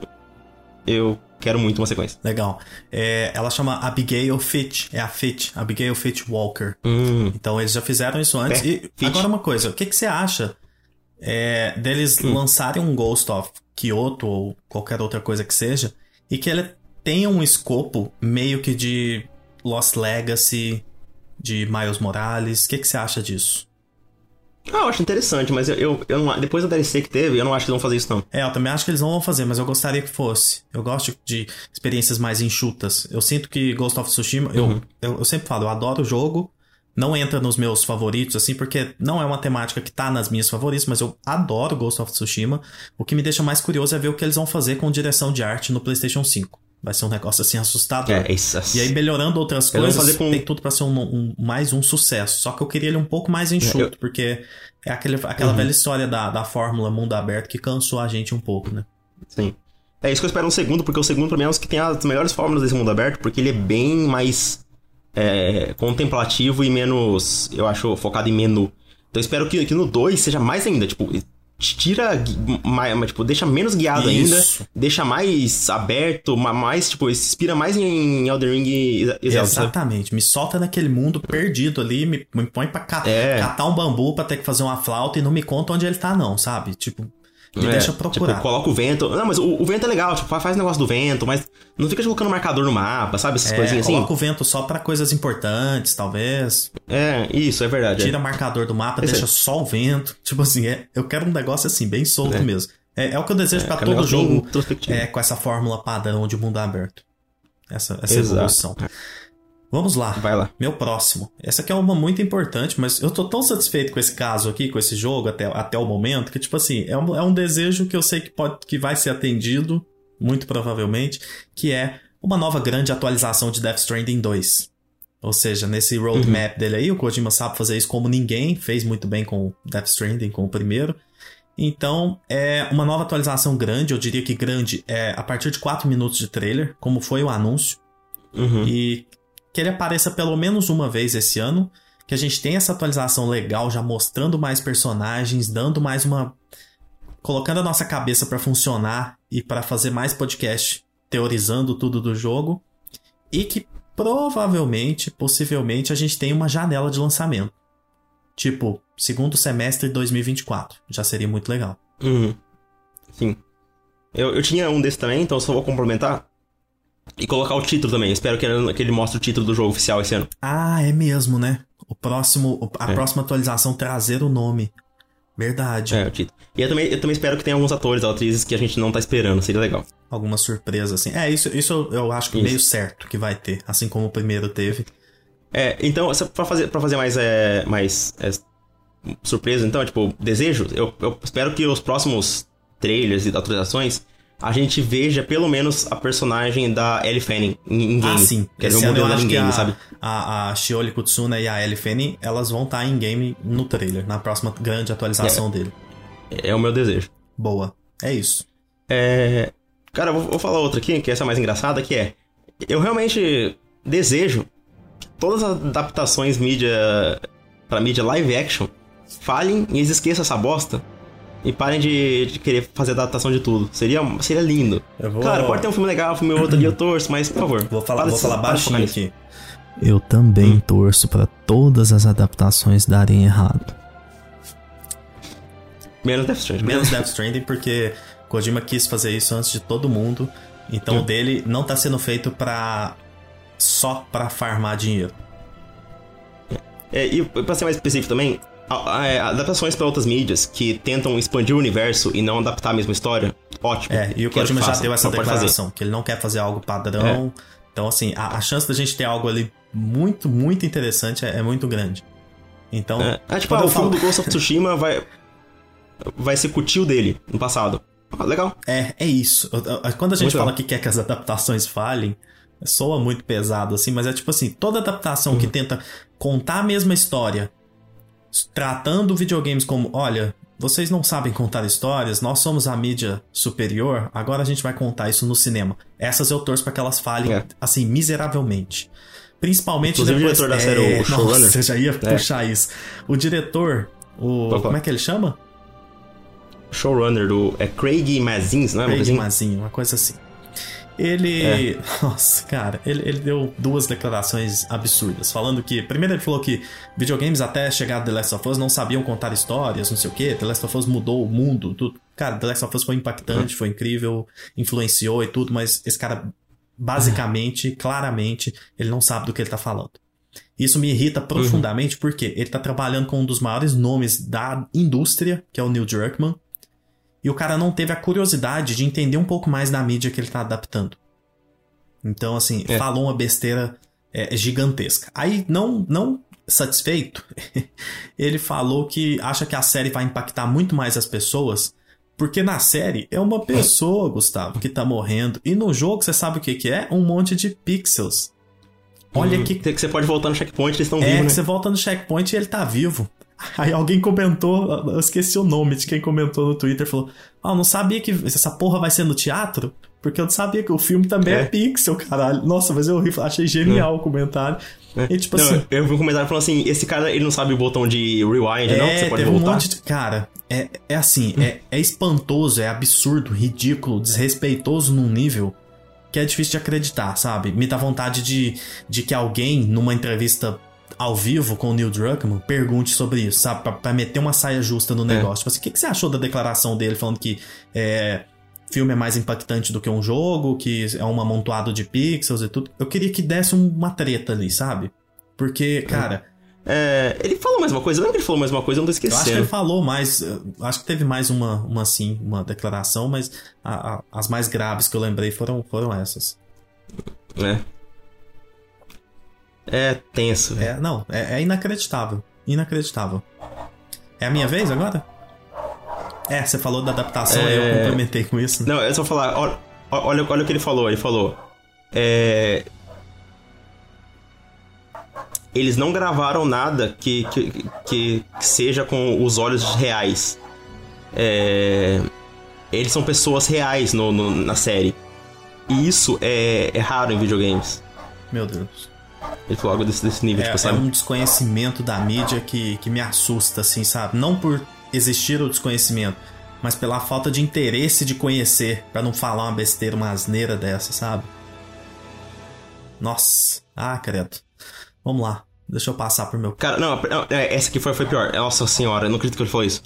eu quero muito uma sequência. Legal. É, ela chama Abigail Fitch, é a Fitch, Abigail Fitch Walker. Hum. Então eles já fizeram isso antes. É, e Fitch. agora uma coisa, o que, que você acha é, deles hum. lançarem um Ghost of Kyoto ou qualquer outra coisa que seja, e que ele tenha um escopo meio que de Lost Legacy, de Miles Morales. O que, que você acha disso? Ah, eu acho interessante, mas eu, eu, eu não, depois da DLC que teve, eu não acho que eles vão fazer isso, não. É, eu também acho que eles não vão fazer, mas eu gostaria que fosse. Eu gosto de experiências mais enxutas. Eu sinto que Ghost of Tsushima, uhum. eu, eu, eu sempre falo, eu adoro o jogo, não entra nos meus favoritos, assim, porque não é uma temática que tá nas minhas favoritas, mas eu adoro Ghost of Tsushima. O que me deixa mais curioso é ver o que eles vão fazer com direção de arte no PlayStation 5. Vai ser um negócio assim assustador. É, isso, e aí, melhorando outras coisas, com... tem tudo para ser um, um, mais um sucesso. Só que eu queria ele um pouco mais enxuto, eu... porque é aquele, aquela uhum. velha história da, da fórmula mundo aberto que cansou a gente um pouco, né? Sim. É isso que eu espero no segundo, porque o segundo pra mim é um que tem as melhores fórmulas desse mundo aberto, porque ele é bem mais é, contemplativo e menos, eu acho, focado em menu. Então eu espero que, que no 2 seja mais ainda, tipo, tira mais, tipo, deixa menos guiado Isso. ainda, deixa mais aberto, mais, tipo, se inspira mais em Elden Ring e Zelda. Exatamente, me solta naquele mundo perdido ali, me, me põe pra ca é. catar um bambu pra ter que fazer uma flauta e não me conta onde ele tá não, sabe? Tipo, me é, deixa procurar. Tipo, coloca o vento. Não, mas o, o, vento é legal, tipo, faz o negócio do vento, mas não fica colocando marcador no mapa, sabe? Essas é, coisinhas assim. Coloca o vento só para coisas importantes, talvez. É, isso, é verdade. Tira é. marcador do mapa, Esse deixa é. só o vento. <laughs> Tipo assim, é, eu quero um negócio assim, bem solto é. mesmo. É, é, o que eu desejo é, para todo jogo é, com essa fórmula padrão de mundo aberto. Essa, essa evolução. Vamos lá. Vai lá. Meu próximo. Essa aqui é uma muito importante, mas eu tô tão satisfeito com esse caso aqui, com esse jogo até, até o momento, que, tipo assim, é um, é um desejo que eu sei que, pode, que vai ser atendido, muito provavelmente, que é uma nova grande atualização de Death Stranding 2. Ou seja, nesse roadmap uhum. dele aí, o Kojima sabe fazer isso como ninguém, fez muito bem com Death Stranding, com o primeiro. Então, é uma nova atualização grande, eu diria que grande é a partir de 4 minutos de trailer, como foi o anúncio. Uhum. E que ele apareça pelo menos uma vez esse ano, que a gente tem essa atualização legal, já mostrando mais personagens, dando mais uma. colocando a nossa cabeça para funcionar e para fazer mais podcast teorizando tudo do jogo. E que provavelmente, possivelmente, a gente tem uma janela de lançamento. Tipo, segundo semestre de 2024. Já seria muito legal. Uhum. Sim. Eu, eu tinha um desse também, então só vou complementar. E colocar o título também. Espero que ele, que ele mostre o título do jogo oficial esse ano. Ah, é mesmo, né? O próximo, a é. próxima atualização trazer o nome. Verdade. É, o título. E eu também, eu também espero que tenha alguns atores, atrizes que a gente não tá esperando. Seria legal. Alguma surpresa, assim. É, isso, isso eu acho que isso. meio certo que vai ter. Assim como o primeiro teve. É, então, pra fazer, pra fazer mais, é, mais é, surpresa, então, tipo, desejo, eu, eu espero que os próximos trailers e atualizações a gente veja pelo menos a personagem da Ellie Fanning em, em game. Ah, sim. Quer ver o modelo dela em game, a, sabe? A, a Shioli Kutsuna e a Ellie Fanning, elas vão estar tá em game no trailer, na próxima grande atualização é, dele. É o meu desejo. Boa. É isso. É... Cara, vou, vou falar outra aqui, que essa é mais engraçada, que é... Eu realmente desejo que todas as adaptações mídia... pra mídia live action falhem e eles esqueçam essa bosta e parem de, de, querer fazer adaptação de tudo. Seria, seria lindo. Vou... Claro, pode ter um filme legal, um filme outro ali <clears throat> eu torço, mas por favor. Vou falar, vou falar baixinho aqui. Eu também hum. torço para todas as adaptações darem errado. Menos Death Stranding. Menos <laughs> Death Stranding, porque Kojima quis fazer isso antes de todo mundo. Então o hum. dele não tá sendo feito para só para farmar dinheiro. É, e pra ser mais específico também, adaptações para outras mídias que tentam expandir o universo e não adaptar a mesma história, ótimo. É, e o Kojima já deu essa declaração, que ele não quer fazer algo padrão. É. Então, assim, a, a, chance da gente ter algo ali muito, muito interessante é, é muito grande. Então. É, é tipo, ah, o falo... filme do Ghost of Tsushima vai. Vai ser tio dele no passado. Ah, legal. É, é isso. Quando a gente muito fala que quer que as adaptações falhem, soa muito pesado, assim, mas é tipo assim, toda adaptação uhum. que tenta contar a mesma história tratando videogames como, olha, vocês não sabem contar histórias, nós somos a mídia superior, agora a gente vai contar isso no cinema. Essas eu torço para que elas falhem, é. assim, miseravelmente. Principalmente Inclusive depois... o diretor da série, é, o. Nossa, já ia é. puxar isso. O diretor, o... Como é que ele chama? Showrunner do... É Craig Mazin, não é? Craig Mazin, uma coisa assim. Ele. É. <laughs> Nossa, cara, ele, ele deu duas declarações absurdas. Falando que. Primeiro, ele falou que videogames até chegar The Last of Us não sabiam contar histórias, não sei o quê. The Last of Us mudou o mundo. Tudo. Cara, The Last of Us foi impactante, uhum. foi incrível, influenciou e tudo, mas esse cara, basicamente, claramente, ele não sabe do que ele tá falando. Isso me irrita profundamente uhum. porque ele tá trabalhando com um dos maiores nomes da indústria, que é o Neil Druckmann e o cara não teve a curiosidade de entender um pouco mais da mídia que ele tá adaptando. Então, assim, é. falou uma besteira é, gigantesca. Aí, não, não satisfeito, <laughs> ele falou que acha que a série vai impactar muito mais as pessoas, porque na série é uma pessoa, Gustavo, que tá morrendo, e no jogo você sabe o que, que é? Um monte de pixels. Olha hum, que. que você pode voltar no checkpoint, eles estão é, vivos. É, né? você volta no checkpoint e ele tá vivo. Aí alguém comentou, eu esqueci o nome de quem comentou no Twitter, falou: Ah, não sabia que essa porra vai ser no teatro? Porque eu não sabia que o filme também é, é pixel, caralho. Nossa, mas eu achei genial é. o comentário. É. E, tipo não, assim, eu vi um comentário falando assim: esse cara ele não sabe o botão de rewind, é, não? Que você pode voltar. Um monte de... Cara, é, é assim, hum. é, é espantoso, é absurdo, ridículo, desrespeitoso num nível que é difícil de acreditar, sabe? Me dá vontade de, de que alguém, numa entrevista ao vivo com o Neil Druckmann pergunte sobre isso, sabe? Pra, pra meter uma saia justa no é. negócio. É. Tipo assim, o que, que, você achou da declaração dele falando que é, filme é mais impactante do que um jogo, que é um amontoado de pixels e tudo? Eu queria que desse uma treta ali, sabe? Porque, cara. É, ele falou mais uma coisa, lembra que ele falou mais uma coisa? Eu não tô esquecendo. Eu acho que ele falou mais. Acho que teve mais uma, uma assim, uma declaração, mas a, a, as mais graves que eu lembrei foram, foram essas. É. É tenso. É, não, é, é, inacreditável. Inacreditável. É a minha vez agora? É, você falou da adaptação, é... eu complementei com isso. Não, é só falar, olha, olha, olha o que ele falou. Ele falou. É... Eles não gravaram nada que, que, que seja com os olhos reais. É... Eles são pessoas reais no, no, na série. E isso é, é raro em videogames. Meu Deus. Ele falou algo desse, desse nível, É, tipo, é sabe? um desconhecimento da mídia que, que me assusta, assim, sabe? Não por existir o desconhecimento, mas pela falta de interesse de conhecer, pra não falar uma besteira, uma asneira dessa, sabe? Nossa, ah, credo. Vamos lá, deixa eu passar pro meu. Cara, não, é, essa aqui foi, foi pior. Nossa senhora, eu não acredito que ele falou isso.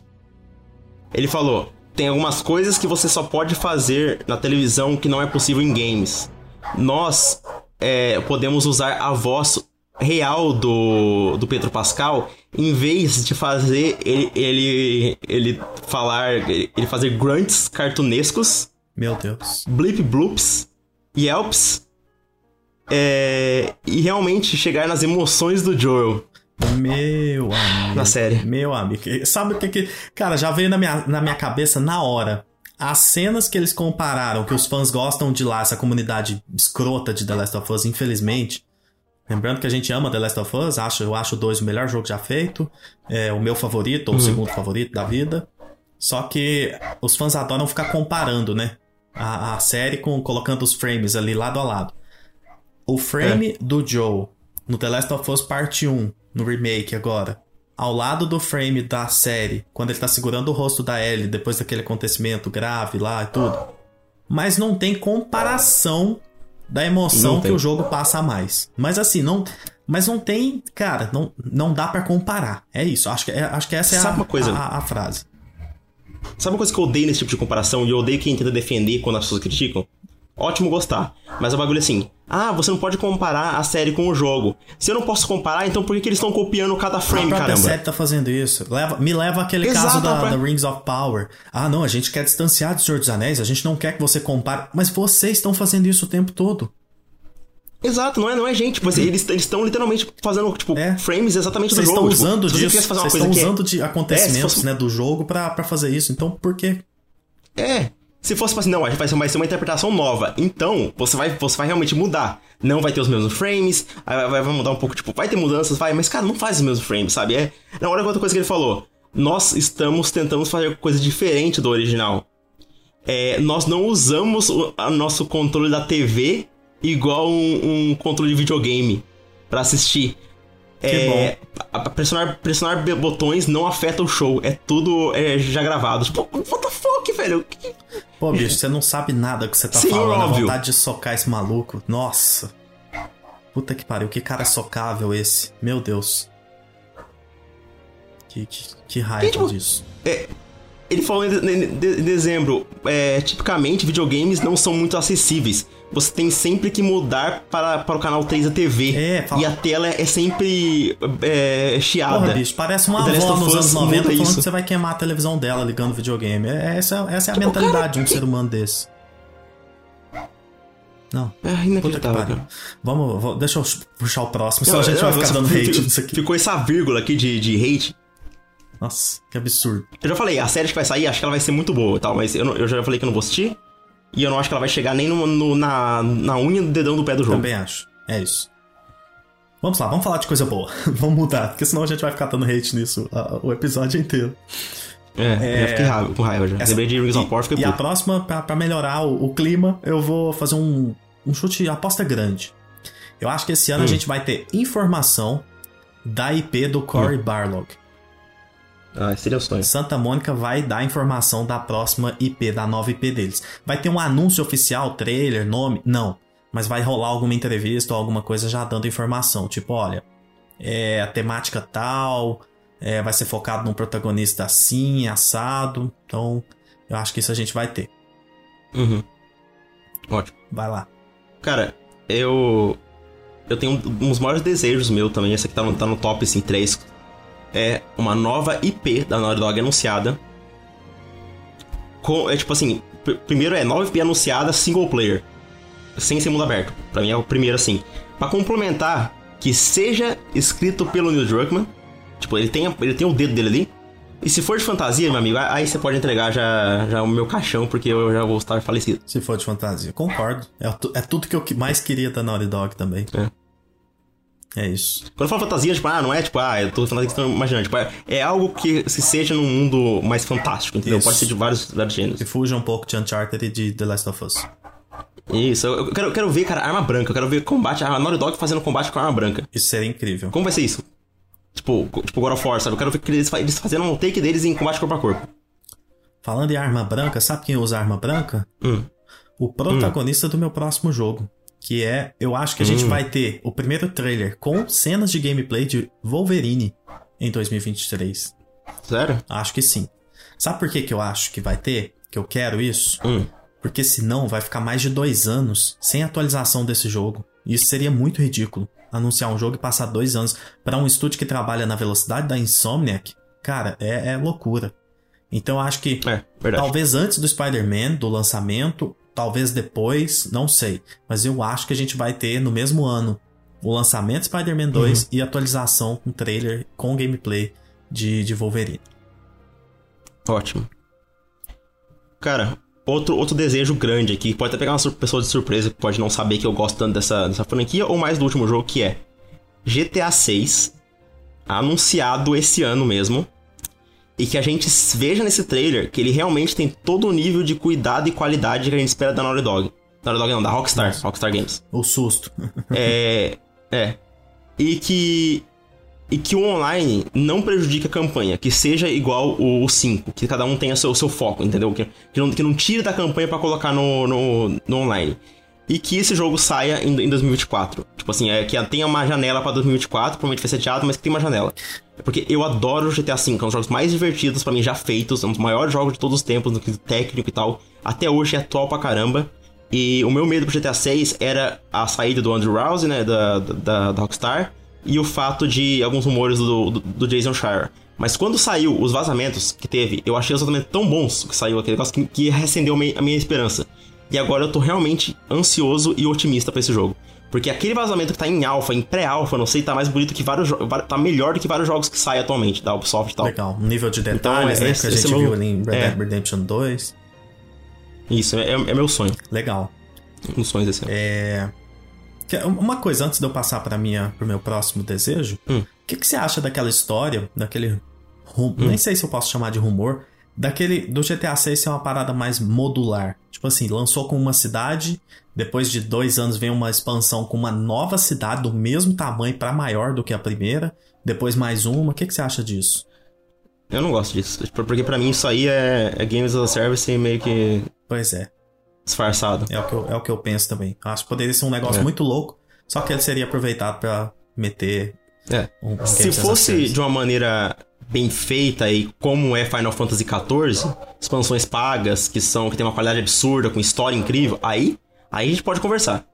Ele falou: tem algumas coisas que você só pode fazer na televisão que não é possível em games. Nós é, podemos usar a voz real do, do Pedro Pascal em vez de fazer ele, ele, ele falar, ele fazer grunts cartunescos, Meu Deus. blip bloops, yelps, é, e realmente chegar nas emoções do Joel Meu amigo. na série. Meu amigo. Sabe o que que. Cara, já veio na minha, na minha cabeça na hora. As cenas que eles compararam, que os fãs gostam de lá, essa comunidade escrota de The Last of Us, infelizmente. Lembrando que a gente ama The Last of Us, acho, eu acho o 2 o melhor jogo já feito. É o meu favorito, ou o segundo favorito da vida. Só que os fãs adoram ficar comparando, né? A, a série com colocando os frames ali lado a lado. O frame do Joe no The Last of Us Parte 1, no remake agora, ao lado do frame da série, quando ele tá segurando o rosto da Ellie depois daquele acontecimento grave lá e tudo. Mas não tem comparação da emoção Não que tem. o jogo passa a mais. Mas assim, não. Mas não tem. Cara, não, não dá pra comparar. É isso. Acho que, é- acho que essa é Sabe a, uma coisa? a, a frase. Sabe uma coisa que eu odeio nesse tipo de comparação e eu odeio quem tenta defender quando as pessoas criticam? Ótimo gostar. Mas o bagulho é assim: ah, você não pode comparar a série com o jogo. Se eu não posso comparar, então por que, que eles estão copiando cada A frame, própria caramba? série tá fazendo isso. Leva, me leva aquele Exato, caso da, a pró- da Rings of Power. Ah, não, a gente quer distanciar do Senhor dos Anéis, a gente não quer que você compare. Mas vocês estão fazendo isso o tempo todo. Exato, não é, não é gente. Tipo, assim, eles estão literalmente fazendo, tipo, É. frames exatamente Vocês do estão jogo. Tipo, usando se você disso. quisesse fazer uma Vocês coisa estão que é- usando de acontecimentos fosse- né, do jogo pra, pra fazer isso. Então, por quê? É. Se fosse assim, não, a gente vai ser, uma interpretação nova. Então, você vai, você vai realmente mudar. Não vai ter os mesmos frames, vai, vai- mudar um pouco, tipo, vai ter mudanças, vai, mas, cara, não faz os mesmos frames, sabe? É. Na hora outra coisa que ele falou. Nós estamos tentando fazer coisa diferente do original. É, nós não usamos o nosso controle da TV igual um, um controle de videogame pra assistir. É, a- a- pressionar, pressionar botões não afeta o show. É tudo é, já gravado. Tipo, what the fuck, velho? Que- Pô, bicho, você não sabe nada que você tá Sim, falando. A óbvio. vontade de socar esse maluco. Nossa. Puta que pariu, que cara socável esse. Meu Deus. Que, que, que raiva E, tipo, disso. Ele falou em de- em dezembro. é, tipicamente, videogames não são muito acessíveis. Você tem sempre que mudar para, para o canal 3 da TV. É, fala- E a tela é sempre é, chiada. Porra, bicho, parece uma avó nos anos 90 muda falando isso. que você vai queimar a televisão dela ligando videogame. É- Essa, essa é a Tipo, mentalidade cara, de um ser humano desse. Não. É Puta que inacreditável, cara. Vamos, deixa eu puxar o próximo, senão Não, a gente não, vai ficar você- dando hate nisso aqui. Ficou essa vírgula aqui de, de hate. Nossa, que absurdo. Eu já falei, a série que vai sair, acho que ela vai ser muito boa e tal, mas eu, não- eu já falei que eu não vou assistir. E eu não acho que ela vai chegar nem no, no- na, na unha do dedão do pé do jogo. Também acho. É isso. Vamos lá, vamos falar de coisa boa. <laughs> vamos mudar, porque senão a gente vai ficar dando hate nisso ah, o episódio inteiro. É, eu já fiquei raiva, com raiva já. Essa- Lembrei de Rings of e, fiquei e a puto. próxima, pra, pra melhorar o, o clima, eu vou fazer um, um chute aposta grande. Eu acho que esse ano a Hum. gente vai ter informação da IP do Cory Hum. Barlog. Ah, seria o sonho. Santa Mônica vai dar informação da próxima IP, da nova IP deles. Vai ter um anúncio oficial, trailer, nome? Não. Mas vai rolar alguma entrevista ou alguma coisa já dando informação. Tipo, olha, é a temática tal, é, vai ser focado num protagonista assim, assado. Então, eu acho que isso a gente vai ter. Uhum. Ótimo. Vai lá. Cara, eu. Eu tenho um, uns maiores desejos meu também. Esse aqui tá no, tá no top, assim, 3. É uma nova IP da Naughty Dog anunciada. Com, é tipo assim: pr- primeiro é nova IP anunciada single player. Sem ser mundo aberto. Pra mim é o primeiro, assim. Pra complementar, que seja escrito pelo Neil Druckmann. Tipo, ele tem, ele tem o dedo dele ali. E se for de fantasia, meu amigo, aí você pode entregar já, já o meu caixão, porque eu já vou estar falecido. Se for de fantasia. Concordo. É, é tudo que eu mais queria da Naughty Dog também. É. isso. Quando eu falo fantasia, tipo, ah, não é tipo, ah, eu tô fantasia que estão imaginando. Tipo, é, é algo que se seja num mundo mais fantástico, entendeu? Isso. Pode ser de vários, vários gêneros. Que fuja um pouco de Uncharted e de The Last of Us. Isso, eu quero, eu quero ver, cara, arma branca. Eu quero ver combate, a Naughty Dog fazendo combate com arma branca. Isso seria incrível. Como vai ser isso? Tipo, tipo God of War, sabe? Eu quero ver que eles, eles fazendo um take deles em combate corpo a corpo. Falando em arma branca, sabe quem usa arma branca? Hum. O protagonista do meu próximo jogo. Que é, eu acho que a gente Hum. vai ter o primeiro trailer com cenas de gameplay de Wolverine em 2023. Sério? Acho que sim. Sabe por que, que eu acho que vai ter? Que eu quero isso? Hum. Porque senão vai ficar mais de dois anos sem atualização desse jogo. Isso seria muito ridículo. Anunciar um jogo e passar dois anos para um estúdio que trabalha na velocidade da Insomniac. Cara, é, é loucura. Então eu acho que É, talvez antes do Spider-Man, do lançamento, talvez depois, não sei. Mas eu acho que a gente vai ter no mesmo ano o lançamento de Spider-Man 2 e atualização com trailer com gameplay de, de Wolverine. Ótimo. Cara, outro, outro desejo grande aqui, pode até pegar uma pessoa de surpresa que pode não saber que eu gosto tanto dessa, dessa franquia, ou mais do último jogo, que é GTA 6, anunciado esse ano mesmo, e que a gente veja nesse trailer que ele realmente tem todo o nível de cuidado e qualidade que a gente espera da Naughty Dog. Naughty Dog não, da Rockstar, Nossa. Rockstar Games. O susto. <laughs> É. É. E que. E que o online não prejudique a campanha, que seja igual o 5, que cada um tenha seu, seu foco, entendeu? Que, que, não, que não tire da campanha pra colocar no, no, no online. E que esse jogo saia em, em 2024. Tipo assim, é, que tenha uma janela pra 2024, provavelmente vai ser adiado, mas que tem uma janela. Porque eu adoro o GTA V, é um dos jogos mais divertidos pra mim já feitos, é um dos maiores jogos de todos os tempos, no quesito técnico e tal. Até hoje é atual pra caramba. E o meu medo pro GTA 6 era a saída do Andrew Rouse, né, da, da, da Rockstar, e o fato de alguns rumores do, do, do Jason Schreier. Mas quando saiu os vazamentos que teve, eu achei os vazamentos tão bons que saiu aquele negócio que, que recendeu me- a minha esperança. E agora eu tô realmente ansioso e otimista pra esse jogo. Porque aquele vazamento que tá em alfa, em pré-alfa, não sei, tá mais bonito que vários tá melhor do que vários jogos que saem atualmente da Ubisoft e tal. Legal. Um nível de Então, detalhes, né? esse- Que a gente é o- viu ali em Red é. Dead Redemption 2. Isso, é, é meu sonho. Legal. Um sonho desse ano. É... Uma coisa, antes de eu passar para minha, pro meu próximo desejo, o Hum. que, que você acha daquela história, daquele. rum- Nem sei se eu posso chamar de rumor, daquele. Do GTA 6 ser uma parada mais modular. Tipo assim, lançou com uma cidade, depois de dois anos vem uma expansão com uma nova cidade do mesmo tamanho para maior do que a primeira, depois mais uma. O que, que você acha disso? Eu não gosto disso. tipo, Porque pra mim isso aí é, é Games as a Service meio que Pois é. disfarçado. É o que eu, é o que eu penso também. Eu acho que poderia ser um negócio É. muito louco, só que ele seria aproveitado para meter É. um, um Se fosse de uma maneira bem feita e como é Final Fantasy XIV, expansões pagas que são que tem uma qualidade absurda, com história incrível, aí, aí a gente pode conversar.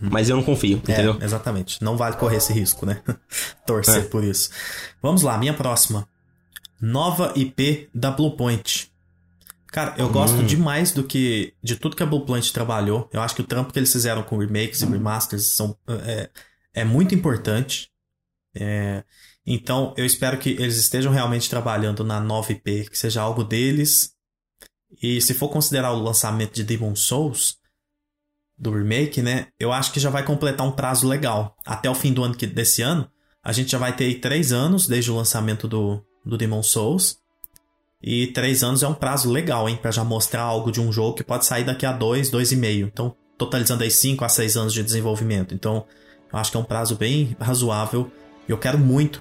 Mas eu não confio, É, entendeu? exatamente. Não vale correr esse risco, né? <laughs> Torcer É. por isso. Vamos lá, minha próxima. Nova IP da Bluepoint. Cara, eu gosto Hum. demais do que. de tudo que a Bluepoint trabalhou. Eu acho que o trampo que eles fizeram com remakes e remasters são, é, é muito importante. É, então, eu espero que eles estejam realmente trabalhando na nova IP, que seja algo deles. E se for considerar o lançamento de Demon Souls, do remake, né? Eu acho que já vai completar um prazo legal. Até o fim do ano que, desse ano, a gente já vai ter aí três anos desde o lançamento do, do Demon Souls. E três anos é um prazo legal, hein? Pra já mostrar algo de um jogo que pode sair daqui a dois, dois e meio. Então, totalizando aí cinco a seis anos de desenvolvimento. Então, eu acho que é um prazo bem razoável. Eu quero muito.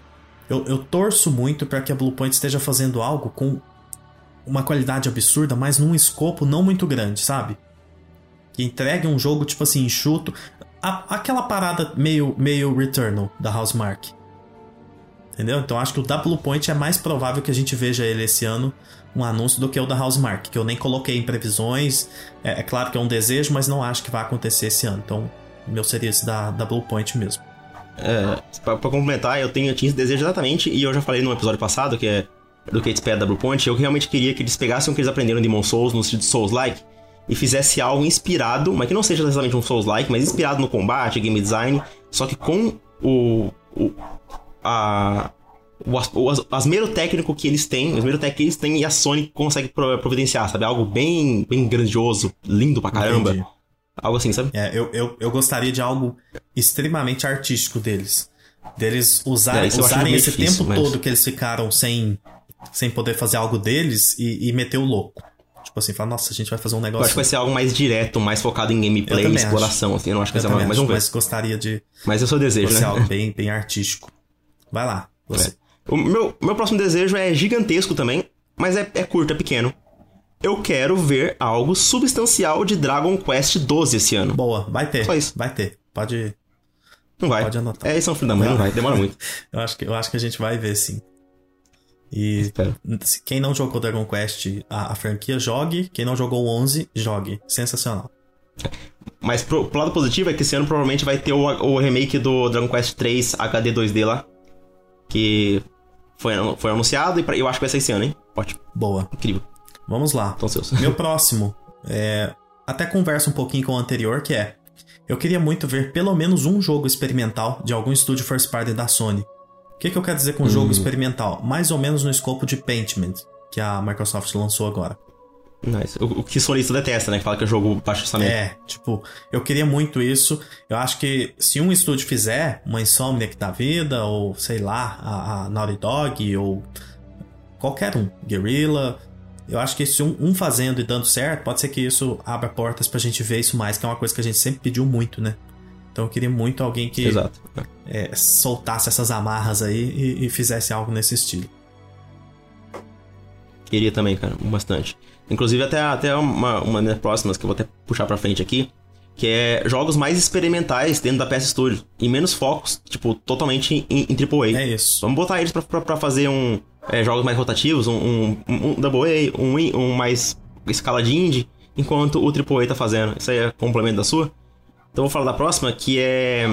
Eu, eu torço muito para que a Bluepoint esteja fazendo algo com uma qualidade absurda, mas num escopo não muito grande, sabe? Que entregue um jogo, tipo assim, enxuto. A- aquela parada meio, meio Returnal da Housemark. Entendeu? Então acho que o da Bluepoint é mais provável que a gente veja ele esse ano, um anúncio, do que o da Housemark, que eu nem coloquei em previsões. É, é claro que é um desejo, mas não acho que vai acontecer esse ano. Então, meu seria esse da, da Bluepoint mesmo. É, pra, pra complementar, eu tenho, eu tinha esse desejo exatamente, e eu já falei no episódio passado, que é do que espera da Bluepoint, eu realmente queria que eles pegassem o que eles aprenderam em Demon Souls, no de Souls-like, e fizesse algo inspirado, mas que não seja necessariamente um Souls-like, mas inspirado no combate, game design, só que com o... o a, o, as- o, as- técnico que eles têm, o asmero técnico que eles têm e a Sony consegue pro- providenciar, sabe? Algo bem, bem grandioso, lindo pra caramba. Entendi. Algo assim, sabe? É, eu, eu, eu gostaria de algo extremamente artístico deles. Deles É, usarem, eu esse difícil, tempo mas- todo que eles ficaram sem, sem poder fazer algo deles e, e meter o louco. Tipo assim, fala, nossa, a gente vai fazer um Eu negócio. acho que vai ser algo mais direto, mais focado em gameplay, Eu também exploração, assim. Eu não acho que eu vai ser mais um mas gostaria de Mas eu sou desejo, né? algo <laughs> bem, bem artístico. Vai lá, você. É. O meu, meu próximo desejo é gigantesco também, mas é, é curto, é pequeno. Eu quero ver algo substancial de Dragon Quest 12 esse ano. Boa, vai ter. Só isso. Vai ter. Pode. Não vai. Pode anotar. É, esse é um filho da mãe, não vai, demora muito. <laughs> Eu acho que, eu acho que a gente vai ver sim. E Espero. quem não jogou Dragon Quest, a, a franquia, jogue. Quem não jogou o 11, jogue. Sensacional. Mas pro, pro lado positivo é que esse ano provavelmente vai ter o, o remake do Dragon Quest 3 HD 2D lá. Que foi, foi anunciado e pra- eu acho que vai ser esse ano, hein? Ótimo, Boa. incrível. Vamos lá. Então seus. Meu próximo é. Até conversa um pouquinho com o anterior, que é. Eu queria muito ver pelo menos um jogo experimental de algum estúdio first party da Sony. O que, que eu quero dizer com jogo experimental? Mais ou menos no escopo de Paintment, que a Microsoft lançou agora. Nice. O, o que sonista detesta, né? Que fala que é jogo baixo orçamento. É, tipo, eu queria muito isso. Eu acho que se um estúdio fizer, uma Insomniac da vida, ou sei lá, a, a Naughty Dog, ou qualquer um, Guerrilla, eu acho que se um, um fazendo e dando certo, pode ser que isso abra portas pra gente ver isso mais, que é uma coisa que a gente sempre pediu muito, né? Então eu queria muito alguém que é, soltasse essas amarras aí e, e fizesse algo nesse estilo. Queria também, cara, bastante. Inclusive, até, até uma, uma das próximas que eu vou até puxar pra frente aqui, que é jogos mais experimentais dentro da PS Studio. E menos focos, tipo, totalmente em, em AAA. É isso. Vamos botar eles pra, pra, pra fazer um. É, jogos mais rotativos, um, um, um Double A, um, um mais escala de indie, enquanto o AAA tá fazendo. Isso aí é complemento da sua. Então vou falar da próxima, que é.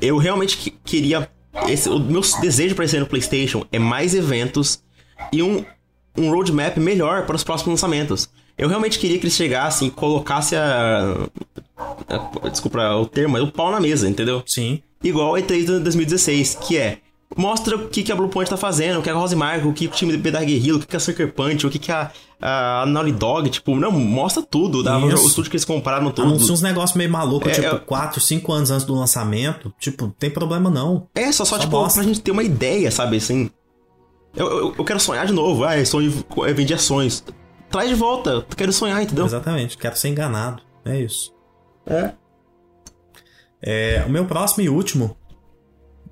Eu realmente que- queria. Esse, o meu desejo pra esse ano no PlayStation é mais eventos e um, um roadmap melhor para os próximos lançamentos. Eu realmente queria que eles chegassem e colocassem a, a- Desculpa o termo, o pau na mesa, entendeu? Sim. igual a E3 de 2016, que é mostra o que, que a Bluepoint tá fazendo, o que a Rosemark, o que o time da Guerrilla, o que, que a Sucker Punch, o que, que a, a Naughty Dog, tipo, não, mostra tudo, dá, o estúdio que eles compraram tudo. Anuncia uns negócios meio malucos, É, tipo, é- 4, 5 anos antes do lançamento. Tipo, tem problema não. É, só, só, Só tipo, mostra. pra gente ter uma ideia, sabe, assim. Eu, eu, eu quero sonhar de novo, ah, sonho, eu vendi ações. Traz de volta, eu quero sonhar, entendeu? Exatamente, quero ser enganado. É isso. É. É, o meu próximo e último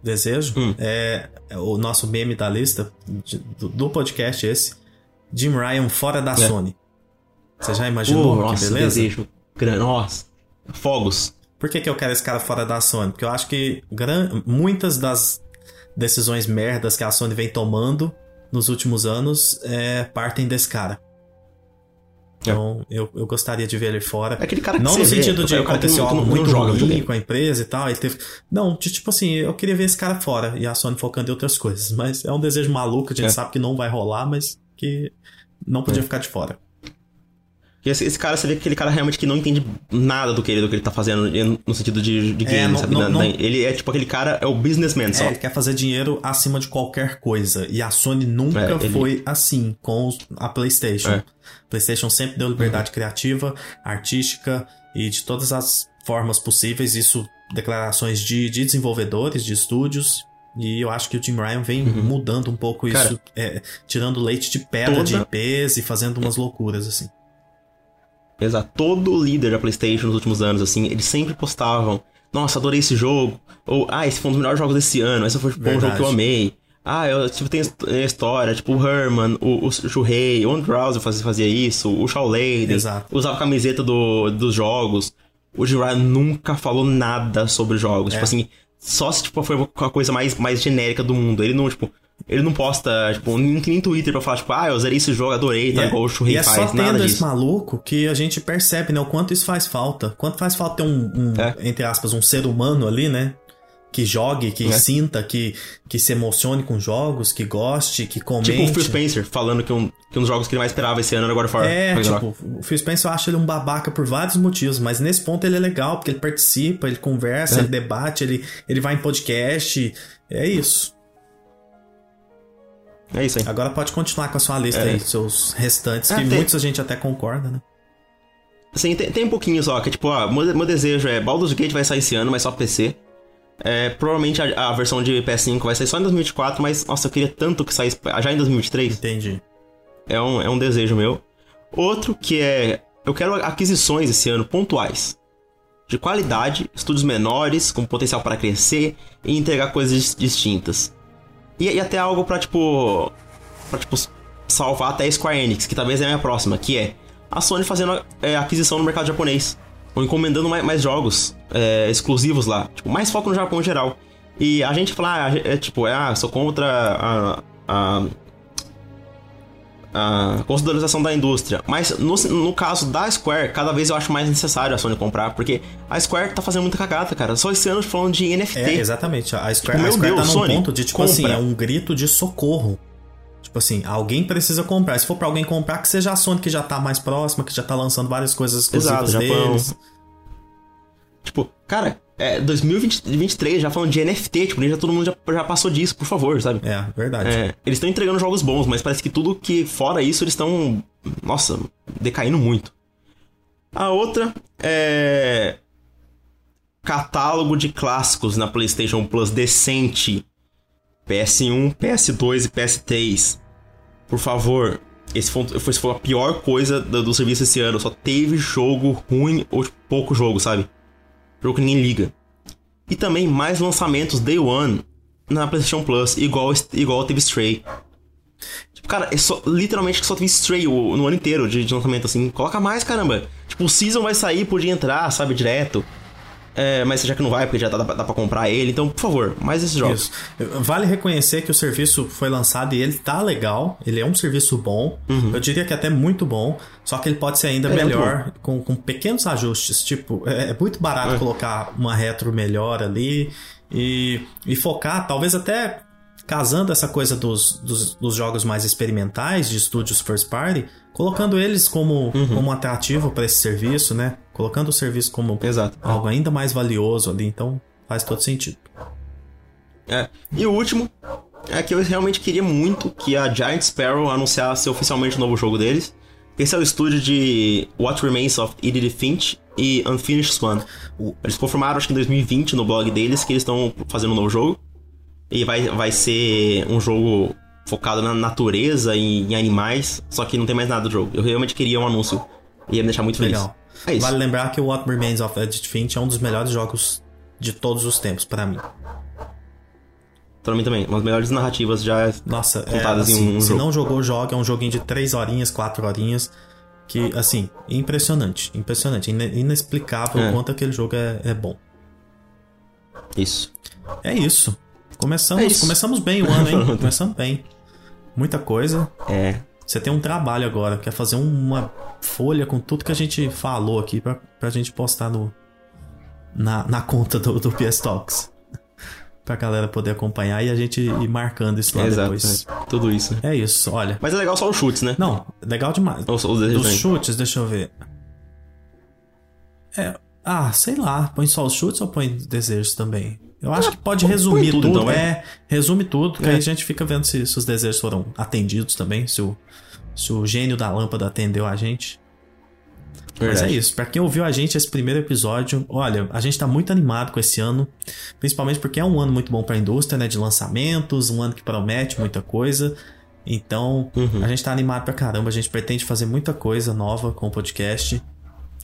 desejo Hum. é, é o nosso meme da lista de- do, do podcast esse. Jim Ryan fora da É. Sony. Você já imaginou? Oh, que nossa, beleza? desejo. grande. Nossa. Fogos. Por que, que eu quero esse cara fora da Sony? Porque eu acho que gran... muitas das decisões merdas que a Sony vem tomando nos últimos anos é, partem desse cara. Então, eu, eu gostaria de ver ele fora. É aquele cara que Não no vê, sentido de acontecer algo não muito joga ruim com a empresa e tal. Ele teve... Não, de, tipo assim, eu queria ver esse cara fora e a Sony focando em outras coisas. Mas é um desejo maluco, a gente É. sabe que não vai rolar, mas que não podia ficar de fora. Esse, esse cara, você vê que aquele cara realmente que não entende nada do que ele, do que ele tá fazendo no sentido de, de game, não- sabe? não- não- ele é tipo aquele cara, é o businessman só. É, ele quer fazer dinheiro acima de qualquer coisa. E a Sony nunca É, ele- foi assim com a PlayStation. É. PlayStation sempre deu liberdade criativa, artística e de todas as formas possíveis. Isso, declarações de, de desenvolvedores, de estúdios. E eu acho que o Jim Ryan vem mudando um pouco Uhum. Cara, isso, é, tirando leite de pedra toda- de IPs e fazendo umas loucuras assim. Exato. Todo líder da PlayStation nos últimos anos, assim, eles sempre postavam: Nossa, adorei esse jogo. Ou, ah, esse foi um dos melhores jogos desse ano. Esse foi tipo, um Verdade. jogo que eu amei. Ah, eu tipo, tem é, história, tipo o Herman, o, o Shuhei, o Androwsy fazia, fazia isso, o Shaw Exato. usava a camiseta do, dos jogos. O Ryan nunca falou nada sobre jogos. É. Tipo assim, só se tipo, foi uma coisa mais, mais genérica do mundo. Ele não, tipo, ele não posta, tipo, nem tem nem Twitter pra falar, tipo, ah, eu zerei esse jogo, adorei, tá E é- igual o e Shuhei é faz, só nada tendo esse disso. maluco que a gente percebe, né? O quanto isso faz falta. Quanto faz falta ter um, um, É. entre aspas, um ser humano ali, né? Que jogue, que É. sinta, que, que se emocione com jogos, que goste, que comente. Tipo o Phil Spencer, falando que um, que um dos jogos que ele mais esperava esse ano era God of War. É, Ragnarok. tipo, o Phil Spencer eu acho ele um babaca por vários motivos, mas nesse ponto ele é legal, porque ele participa, ele conversa, É. ele debate, ele, ele vai em podcast. É isso. É isso aí. Agora pode continuar com a sua lista É. aí, seus restantes, É, que tem- muitos a gente até concorda, né? Assim, tem, tem um pouquinho só, que tipo, ah, meu, meu desejo é Baldur's Gate vai sair esse ano, mas só PC. É, provavelmente a, a versão de PS5 vai sair só em 2024, mas nossa, eu queria tanto que saísse já em 2023. Entendi. é um, é um desejo meu. Outro que é. Eu quero aquisições esse ano pontuais. De qualidade, estudos menores, com potencial para crescer e entregar coisas distintas. E, e até algo pra, tipo. pra, tipo, salvar até a Square Enix, que talvez é a minha próxima, que é a Sony fazendo é, aquisição no mercado japonês. Ou encomendando mais, mais jogos é, exclusivos lá. Tipo, mais foco no Japão em geral. E a gente fala, ah, é, tipo, é, ah, sou contra a, a, a consolidação da indústria. Mas no, no caso da Square, cada vez eu acho mais necessário a Sony comprar, porque a Square tá fazendo muita cagada, cara. Só esse ano falando de NFT. É, exatamente. A Square, tipo, a Square Deus, tá num Sony, ponto de, tipo compra. assim, é um grito de socorro. Tipo assim, alguém precisa comprar. Se for para alguém comprar, que seja a Sony que já tá mais próxima, que já tá lançando várias coisas exclusivas Exato, deles. Japão. Tipo, cara, é 2023 já falando de NFT, tipo, já todo mundo já, já passou disso, por favor, sabe? É, verdade. É, eles estão entregando jogos bons, mas parece que tudo que fora isso eles estão, nossa, decaindo muito. A outra é catálogo de clássicos na PlayStation Plus decente. PS1, PS2 e PS3. Por favor, esse foi, esse foi a pior coisa do, do serviço esse ano. Só teve jogo ruim ou tipo, pouco jogo, sabe? Jogo que ninguém liga. E também mais lançamentos Day One na PlayStation Plus, igual, igual teve Stray. Tipo, cara, é só, literalmente só teve Stray no ano inteiro de, de lançamento, assim. Coloca mais, caramba. Tipo, o Season vai sair, podia entrar, sabe, direto. É, mas já que não vai, porque já dá, dá pra comprar ele. Então, por favor, mais esses jogos. Isso. Vale reconhecer que o serviço foi lançado e ele tá legal. Ele é um serviço bom. Uhum. Eu diria que até muito bom. Só que ele pode ser ainda é melhor com, com pequenos ajustes. Tipo, é, é muito barato é. colocar uma retro melhor ali. E, e focar, talvez até casando essa coisa dos, dos, dos, jogos mais experimentais de estúdios first party, colocando eles como, uhum. como atrativo para esse serviço, né? Colocando o serviço como Exato. algo ainda mais valioso ali, então faz todo sentido. É. E o último é que eu realmente queria muito que a Giant Sparrow anunciasse oficialmente o novo jogo deles. Esse é o estúdio de What Remains of Edith Finch e Unfinished Swan. Eles confirmaram, acho que em 2020, no blog deles, que eles estão fazendo um novo jogo. E vai, vai ser um jogo focado na natureza e em animais, só que não tem mais nada do jogo. Eu realmente queria um anúncio. Ia me deixar muito feliz. Legal. É isso. Vale lembrar que o What Remains of Edith Finch é um dos melhores jogos de todos os tempos, para mim. Pra mim também, uma das melhores narrativas já Nossa, é, contadas é, assim, em um se jogo. Se não jogou, joga. É um joguinho de 3 horinhas, 4 horinhas. Que, assim, impressionante. Impressionante. Inexplicável é. o quanto aquele jogo é, é bom. Isso. É isso. Começamos, é começamos bem o ano, hein? <laughs> começamos bem. Muita coisa. É. Você tem um trabalho agora, quer fazer uma folha com tudo que a gente falou aqui pra, pra gente postar no, na, na conta do, do PS Talks. <laughs> pra galera poder acompanhar e a gente ir marcando isso lá Exato, depois. É, tudo isso. É isso, olha. Mas é legal só os chutes, né? Não, legal demais. Os, os Dos chutes, deixa eu ver. É, ah, sei lá, põe só os chutes ou põe desejos também? Eu acho que pode resumir tudo, tudo então, é. Resume tudo, que é. aí a gente fica vendo se, se, os desejos foram atendidos também, se o, se o gênio da lâmpada atendeu a gente. Verdade. Mas é isso. Para quem ouviu a gente esse primeiro episódio, olha, a gente tá muito animado com esse ano, principalmente porque é um ano muito bom para a indústria, né, de lançamentos, um ano que promete muita coisa. Então, uhum. a gente tá animado pra caramba, a gente pretende fazer muita coisa nova com o podcast.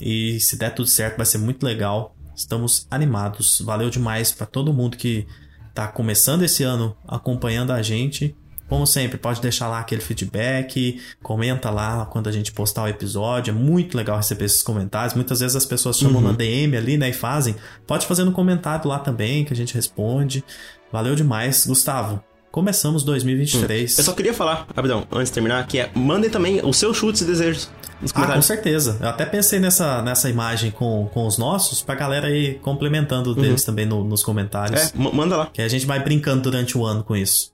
E se der tudo certo, vai ser muito legal. Estamos animados. Valeu demais para todo mundo que está começando esse ano acompanhando a gente. Como sempre, pode deixar lá aquele feedback, comenta lá quando a gente postar o episódio. É muito legal receber esses comentários. Muitas vezes as pessoas chamam uhum. na DM ali, né, e fazem. Pode fazer no comentário lá também, que a gente responde. Valeu demais. Gustavo, começamos 2023. Hum. Eu só queria falar, rapidão, antes de terminar, que é mandem também os seus chutes e desejos nos ah, comentários. Ah, com certeza. Eu até pensei nessa, nessa imagem com, com os nossos, pra galera ir complementando uhum. deles também no, nos comentários. É, manda lá. Que a gente vai brincando durante o ano com isso.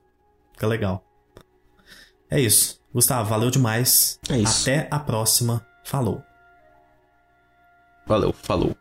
Fica legal. É isso. Gustavo, valeu demais. É isso. Até a próxima. Falou. Valeu, falou.